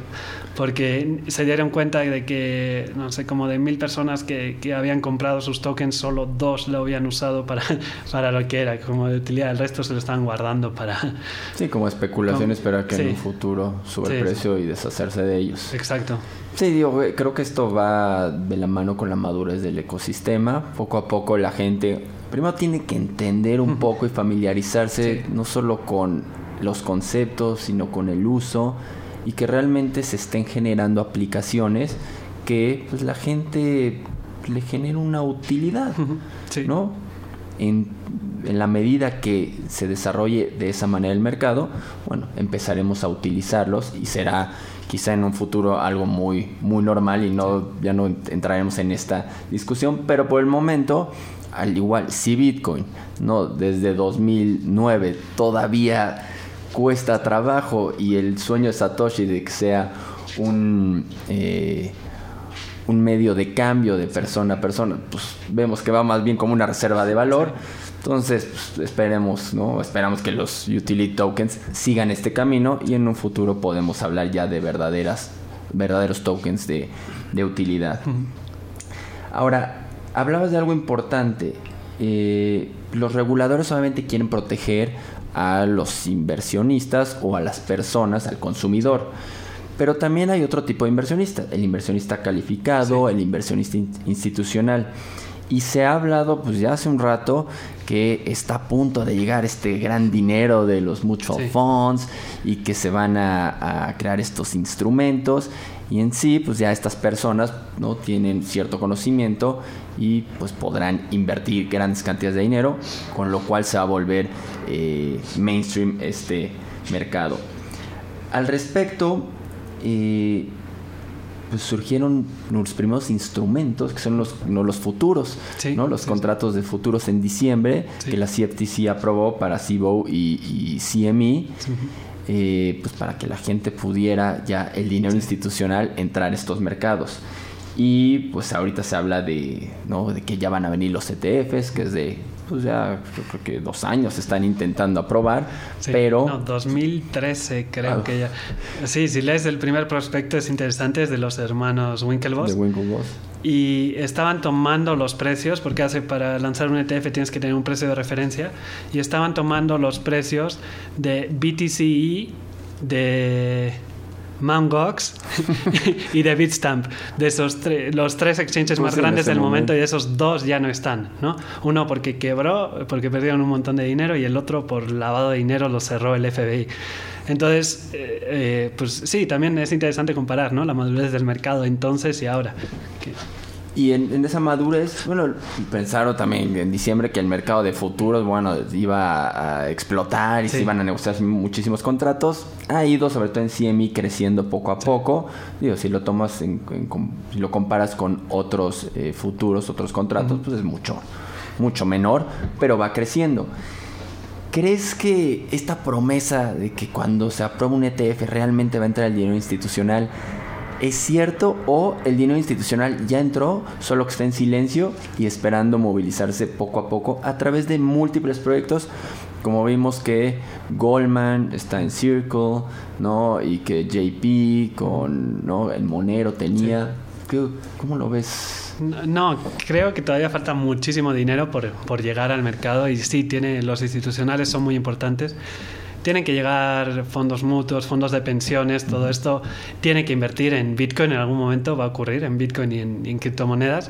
porque se dieron cuenta de que, no sé, como de mil personas que, que habían comprado sus tokens, solo dos lo habían usado para, *laughs* para lo que era, como de utilidad, el resto se lo estaban guardando para... *laughs* Sí, como especulación, esperar que en un futuro suba el precio y deshacerse de ellos. Exacto. Sí, digo, creo que esto va de la mano con la madurez del ecosistema. Poco a poco la gente primero tiene que entender un poco y familiarizarse no solo con los conceptos, sino con el uso y que realmente se estén generando aplicaciones que pues, la gente le genere una utilidad, ¿no? En, en, la medida que se desarrolle de esa manera el mercado, bueno, empezaremos a utilizarlos y será quizá en un futuro algo muy, muy normal y no, ya no entraremos en esta discusión, pero por el momento, al igual, si Bitcoin, ¿no? desde 2009 todavía cuesta trabajo y el sueño de Satoshi de que sea un... Eh, un medio de cambio de persona a persona, pues vemos que va más bien como una reserva de valor. Entonces, pues, esperemos, ¿no? Esperamos que los utility tokens sigan este camino y en un futuro podemos hablar ya de verdaderas, verdaderos tokens de, utilidad. Ahora, hablabas de algo importante. Eh, los reguladores obviamente quieren proteger a los inversionistas o a las personas, al consumidor. Pero también hay otro tipo de inversionista, el inversionista calificado, el inversionista institucional. Y se ha hablado pues ya hace un rato que está a punto de llegar este gran dinero de los mutual funds y que se van a, crear estos instrumentos y en sí pues ya estas personas no tienen cierto conocimiento y pues podrán invertir grandes cantidades de dinero con lo cual se va a volver eh, mainstream este mercado al respecto eh, pues surgieron los primeros instrumentos que son los, no, los futuros, ¿no? los contratos de futuros en diciembre que la CFTC aprobó para CBO y, CME. Eh, pues para que la gente pudiera ya el dinero institucional entrar a estos mercados. Y pues ahorita se habla de, ¿no? de que ya van a venir los ETFs, que es de pues ya creo que dos años están intentando aprobar, pero... No, 2013 creo ah. que ya... Sí, si lees el primer prospecto es interesante, es de los hermanos Winklevoss. De Winklevoss. Y estaban tomando los precios, porque hace para lanzar un ETF tienes que tener un precio de referencia, y estaban tomando los precios de BTCE, de Mt. Gox *laughs* y de Bitstamp, de esos los tres exchanges más grandes del momento, y esos dos ya no están, ¿no? Uno porque quebró, porque perdieron un montón de dinero y el otro por lavado de dinero lo cerró el FBI. Entonces, eh, eh, pues sí, también es interesante comparar, ¿no? La madurez del mercado entonces y ahora. Y en, esa madurez, bueno, pensaron también en diciembre que el mercado de futuros, bueno, iba a explotar y se iban a negociar muchísimos contratos. Ha ido, sobre todo en CME, creciendo poco a poco. Digo, si lo tomas, en, si lo comparas con otros eh, futuros, otros contratos, pues es mucho, mucho menor, pero va creciendo. ¿Crees que esta promesa de que cuando se aprueba un ETF realmente va a entrar el dinero institucional ¿Es cierto o el dinero institucional ya entró, solo que está en silencio y esperando movilizarse poco a poco a través de múltiples proyectos como vimos que Goldman está en Circle, ¿no? Y que JP con, ¿no? El Monero tenía. ¿Cómo lo ves? No, creo que todavía falta muchísimo dinero por, por llegar al mercado y sí, tiene, los institucionales son muy importantes tienen que llegar fondos mutuos, fondos de pensiones, todo esto tiene que invertir en Bitcoin en algún momento, va a ocurrir en Bitcoin y en criptomonedas.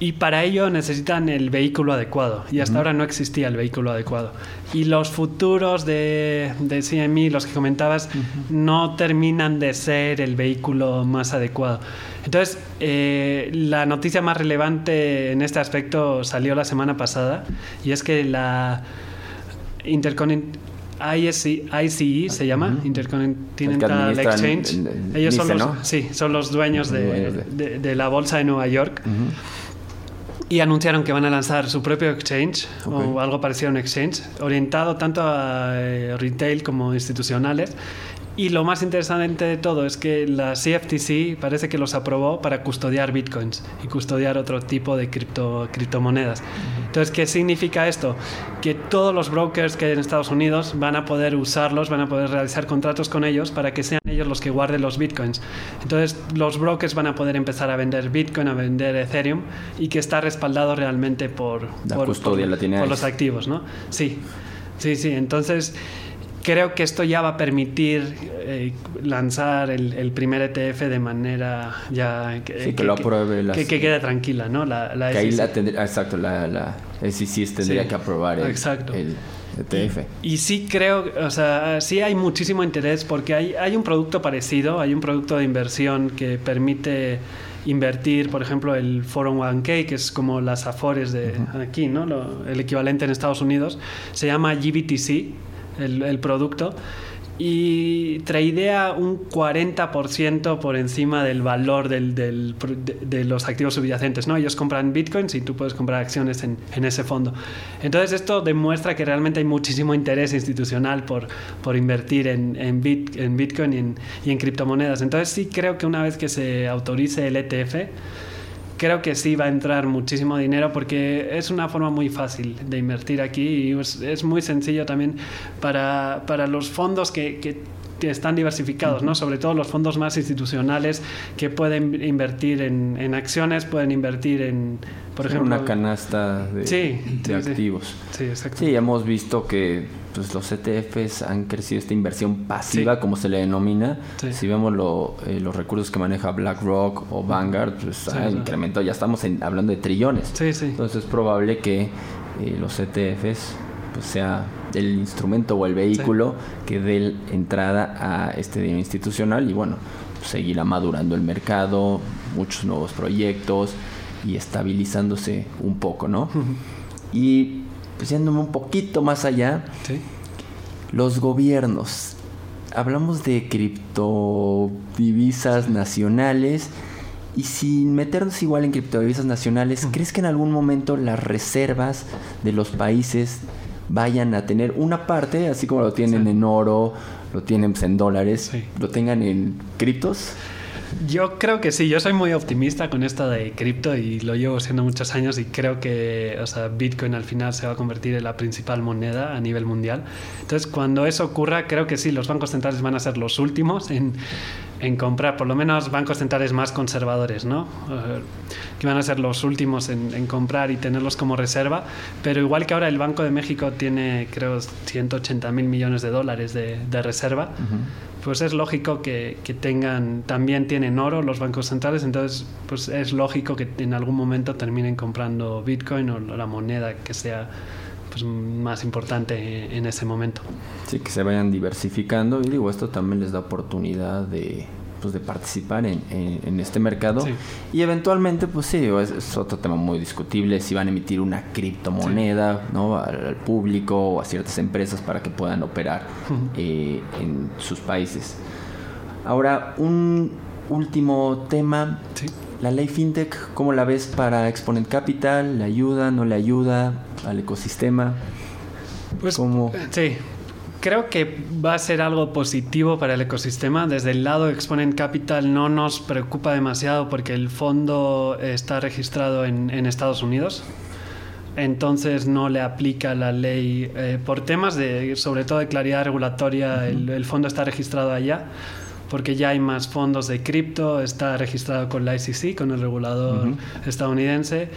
Y para ello necesitan el vehículo adecuado. Y hasta ahora no existía el vehículo adecuado. Y los futuros de, de CME, los que comentabas, no terminan de ser el vehículo más adecuado. Entonces, eh, la noticia más relevante en este aspecto salió la semana pasada. Y es que la Interconnect ICE, se llama, Intercontinental Exchange. Ellos son los, sí, son los dueños de, de, la bolsa de Nueva York. Y anunciaron que van a lanzar su propio exchange o algo parecido a un exchange, orientado tanto a eh, retail como institucionales y lo más interesante de todo es que la CFTC parece que los aprobó para custodiar bitcoins y custodiar otro tipo de cripto, criptomonedas. Entonces, ¿qué significa esto? Que todos los brokers que hay en Estados Unidos van a poder usarlos, van a poder realizar contratos con ellos para que sean ellos los que guarden los bitcoins. Entonces, los brokers van a poder empezar a vender bitcoin, a vender Ethereum y que está respaldado realmente por, la custodia la tiene por los activos, ¿no? Sí, sí, sí. Entonces creo que esto ya va a permitir eh, lanzar el, primer ETF de manera ya que, que, lo apruebe que, quede tranquila no la, la que ahí la tendría, exacto la, la SEC tendría que aprobar el, el ETF y, sí creo o sea sí hay muchísimo interés porque hay, hay un producto parecido hay un producto de inversión que permite invertir, por ejemplo, el 401k, que es como las afores de aquí, ¿no? el equivalente en Estados Unidos, se llama GBTC el, producto y traidea un 40% por encima del valor del, de, los activos subyacentes. ¿no? Ellos compran bitcoins y tú puedes comprar acciones en, en, ese fondo. Entonces esto demuestra que realmente hay muchísimo interés institucional por, por invertir en, en, bit, en bitcoin y en, y en criptomonedas. Entonces sí creo que una vez que se autorice el ETF, creo que sí va a entrar muchísimo dinero porque es una forma muy fácil de invertir aquí y es, muy sencillo también para, para los fondos que, que están diversificados, ¿no? Sobre todo los fondos más institucionales que pueden invertir en, en acciones, pueden invertir en, por ejemplo... Una canasta de, de activos. Sí, exacto. Sí, hemos visto que pues los ETFs han crecido esta inversión pasiva, como se le denomina. Si vemos lo, eh, los recursos que maneja BlackRock o Vanguard, pues ha incrementado, ya estamos hablando de trillones. Entonces es probable que eh, los ETFs pues sea el instrumento o el vehículo que dé entrada a este dinero institucional y bueno, seguirá madurando el mercado, muchos nuevos proyectos y estabilizándose un poco, ¿no? Y pues yéndome un poquito más allá, los gobiernos. Hablamos de criptodivisas nacionales y sin meternos igual en criptodivisas nacionales, ¿crees que en algún momento las reservas de los países vayan a tener una parte, así como lo tienen en oro, lo tienen pues, en dólares, lo tengan en criptos? Yo creo que sí, yo soy muy optimista con esto de cripto y lo llevo siendo muchos años y creo que o sea, Bitcoin al final se va a convertir en la principal moneda a nivel mundial. Entonces, cuando eso ocurra, creo que sí, los bancos centrales van a ser los últimos en, en comprar, por lo menos bancos centrales más conservadores, ¿no? Eh, que van a ser los últimos en, en, comprar y tenerlos como reserva, pero igual que ahora el Banco de México tiene, creo, 180 mil millones de dólares de, de reserva pues es lógico que, tengan, también tienen oro los bancos centrales, entonces pues es lógico que en algún momento terminen comprando Bitcoin o la moneda que sea pues, más importante en ese momento. Sí, que se vayan diversificando y digo, esto también les da oportunidad de pues, de participar en, en, este mercado. Y eventualmente, pues sí, es, otro tema muy discutible si van a emitir una criptomoneda ¿no? al, público o a ciertas empresas para que puedan operar eh, en sus países. Ahora, un último tema. La ley FinTech, ¿cómo la ves para Exponent Capital? ¿Le ayuda, no le ayuda al ecosistema? Pues, ¿Cómo? sí, creo que va a ser algo positivo para el ecosistema. Desde el lado Exponent Capital no nos preocupa demasiado porque el fondo está registrado en, Estados Unidos. entonces no le aplica la ley eh, por temas de, sobre todo de claridad regulatoria, el, el, fondo está registrado allá, porque ya hay más fondos de cripto, está registrado con la SEC, con el regulador estadounidense.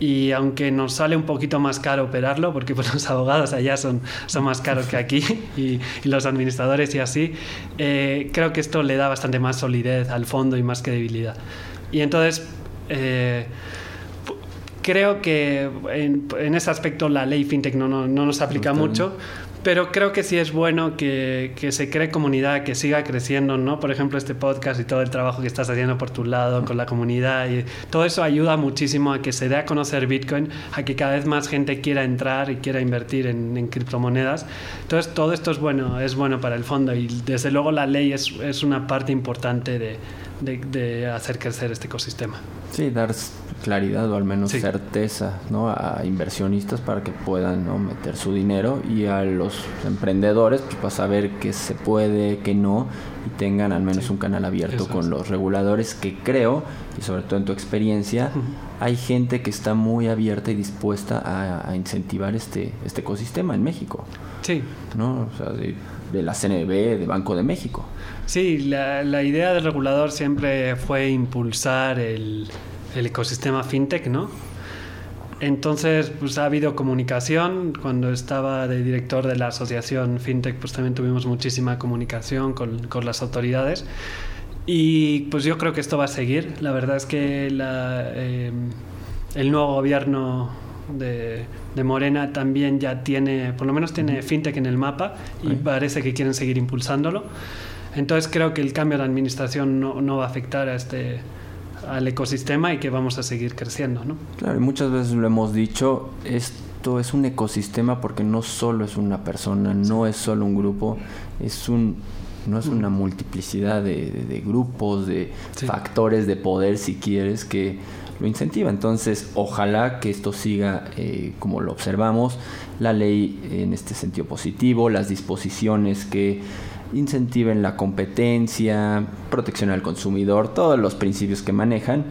Y aunque nos sale un poquito más caro operarlo, porque *laughs* pues, los abogados allá son, son más caros que aquí y, y los administradores y así, eh, creo que esto le da bastante más solidez al fondo y más credibilidad. Y entonces, eh, creo que en, en, ese aspecto la ley fintech no, no, no nos aplica mucho, pero creo que sí es bueno que, que, se cree comunidad, que siga creciendo, ¿no? Por ejemplo, este podcast y todo el trabajo que estás haciendo por tu lado con la comunidad y todo eso ayuda muchísimo a que se dé a conocer Bitcoin, a que cada vez más gente quiera entrar y quiera invertir en, en criptomonedas. Entonces, todo esto es bueno, es bueno para el fondo y desde luego la ley es, es una parte importante de, de, de hacer crecer este ecosistema. Sí, dar claridad o al menos sí. certeza ¿no? a inversionistas para que puedan ¿no? meter su dinero y a los emprendedores pues, para saber qué se puede, qué no y tengan al menos sí. un canal abierto Eso con es. los reguladores que creo y sobre todo en tu experiencia uh -huh. hay gente que está muy abierta y dispuesta a, a, incentivar este, este ecosistema en México. Sí. ¿no? O sea, de, de la CNB, de Banco de México. Sí, la, la idea del regulador siempre fue impulsar el, el ecosistema fintech, ¿no? Entonces, pues ha habido comunicación. Cuando estaba de director de la asociación FinTech, pues también tuvimos muchísima comunicación con, con, las autoridades. Y pues yo creo que esto va a seguir. La verdad es que la, eh, el nuevo gobierno de, de, Morena también ya tiene, por lo menos tiene FinTech en el mapa y parece que quieren seguir impulsándolo. Entonces creo que el cambio de administración no, no va a afectar a este, al ecosistema y que vamos a seguir creciendo, ¿no? Claro, y muchas veces lo hemos dicho, esto es un ecosistema porque no solo es una persona, no es solo un grupo, es un no es una multiplicidad de, de, de grupos, de sí. factores de poder, si quieres, que lo incentiva. Entonces, ojalá que esto siga eh, como lo observamos, la ley en este sentido positivo, las disposiciones que incentiven la competencia, protección al consumidor, todos los principios que manejan.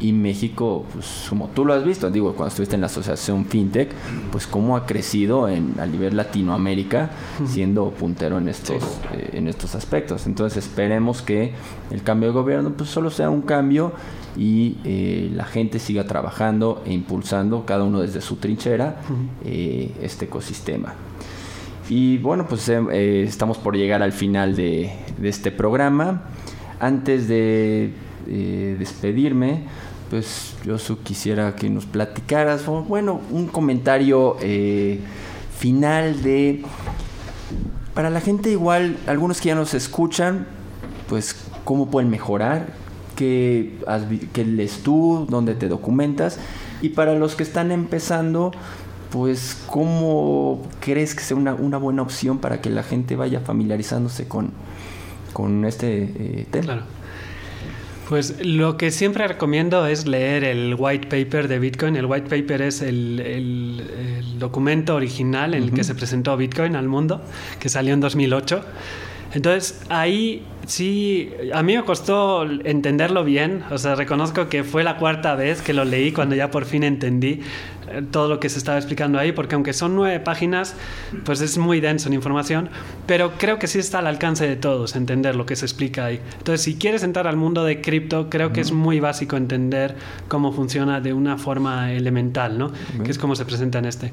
Y México, pues como tú lo has visto, digo, cuando estuviste en la asociación FinTech, pues cómo ha crecido en, a nivel Latinoamérica, siendo puntero en estos, sí. eh, en estos aspectos. Entonces esperemos que el cambio de gobierno pues solo sea un cambio y eh, la gente siga trabajando e impulsando, cada uno desde su trinchera, eh, este ecosistema. Y bueno, pues eh, estamos por llegar al final de, este programa. Antes de eh, despedirme, pues yo quisiera que nos platicaras, bueno, un comentario eh, final de... Para la gente igual, algunos que ya nos escuchan, pues cómo pueden mejorar, qué, qué lees tú, dónde te documentas. Y para los que están empezando, pues cómo crees que sea una, una, buena opción para que la gente vaya familiarizándose con, con este eh, tema. Claro. Pues lo que siempre recomiendo es leer el white paper de Bitcoin. El white paper es el, el, el documento original en uh -huh. el que se presentó Bitcoin al mundo, que salió en 2008. Entonces ahí sí, a mí me costó entenderlo bien, o sea, reconozco que fue la cuarta vez que lo leí cuando ya por fin entendí eh, todo lo que se estaba explicando ahí, porque aunque son nueve páginas, pues es muy denso en información, pero creo que sí está al alcance de todos entender lo que se explica ahí. Entonces, si quieres entrar al mundo de cripto, creo que es muy básico entender cómo funciona de una forma elemental, ¿no? Que es como se presenta en este.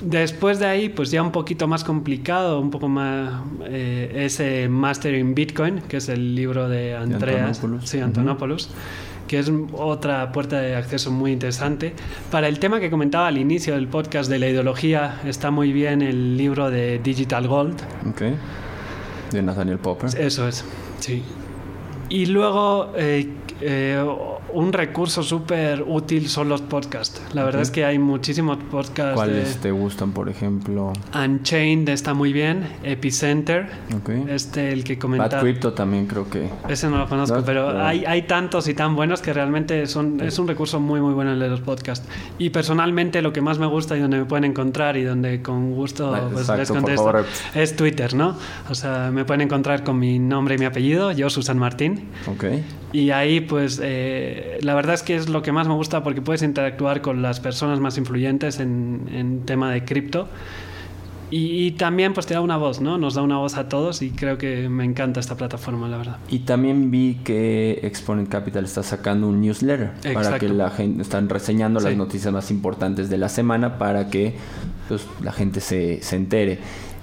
Después de ahí, pues ya un poquito más complicado, un poco más eh, ese Mastering Bitcoin, que es el libro de Andreas, de Antonopoulos. sí, Antonopoulos, uh -huh. que es otra puerta de acceso muy interesante. Para el tema que comentaba al inicio del podcast de la ideología, está muy bien el libro de Digital Gold. Ok. De Nathaniel Popper. Eso es, sí. Y luego eh, eh, un recurso súper útil son los podcasts. La verdad okay. es que hay muchísimos podcasts. ¿Cuáles de... te gustan, por ejemplo? Unchained está muy bien. Epicenter. Okay. Este, el que comentaba. Bad Crypto también creo que. Ese no lo conozco, ¿No? pero hay, hay tantos y tan buenos que realmente son, sí. es un recurso muy, muy bueno el de los podcasts. Y personalmente lo que más me gusta y donde me pueden encontrar y donde con gusto ah, pues, Exacto, les contesto es Twitter, ¿no? O sea, me pueden encontrar con mi nombre y mi apellido, yo, Susan Martín. Ok Y ahí, pues, eh, la verdad es que es lo que más me gusta porque puedes interactuar con las personas más influyentes en, en tema de cripto. Y, también pues te da una voz, ¿no? Nos da una voz a todos y creo que me encanta esta plataforma, la verdad. Y también vi que Exponent Capital está sacando un newsletter para que la gente están reseñando las noticias más importantes de la semana para que pues, la gente se, se entere.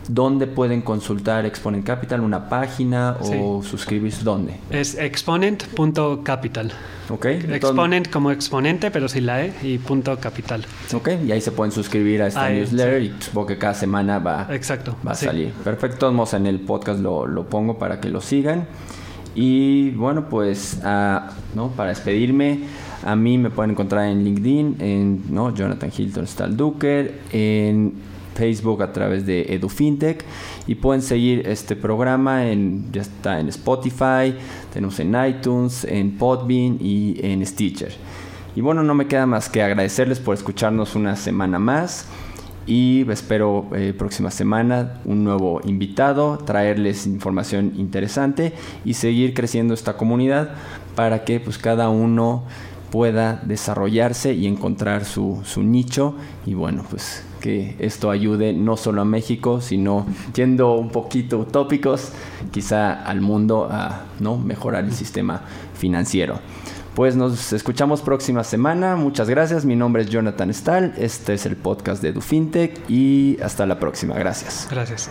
¿Dónde pueden consultar Exponent Capital? ¿Una página o suscribirse? ¿Dónde? Es exponent.capital. Ok. Exponent como exponente, pero sin la E y punto capital. Ok, y ahí se pueden suscribir a esta newsletter y supongo que cada semana va, Exacto, va a salir. Perfecto, vamos en el podcast lo, lo, pongo para que lo sigan. Y bueno, pues uh, ¿no? para despedirme, a mí me pueden encontrar en LinkedIn, en ¿no? Jonathan Hilton Stalduker, en Facebook a través de EduFintech y pueden seguir este programa en ya está en Spotify, tenemos en iTunes, en Podbean y en Stitcher. Y bueno, no me queda más que agradecerles por escucharnos una semana más y espero eh, próxima semana un nuevo invitado, traerles información interesante y seguir creciendo esta comunidad para que pues cada uno pueda desarrollarse y encontrar su, su nicho y bueno pues que esto ayude no solo a México, sino siendo un poquito utópicos, quizá al mundo a ¿no? mejorar el sistema financiero. Pues nos escuchamos próxima semana. Muchas gracias. Mi nombre es Jonathan Stahl. Este es el podcast de DuFintech y hasta la próxima. Gracias. Gracias.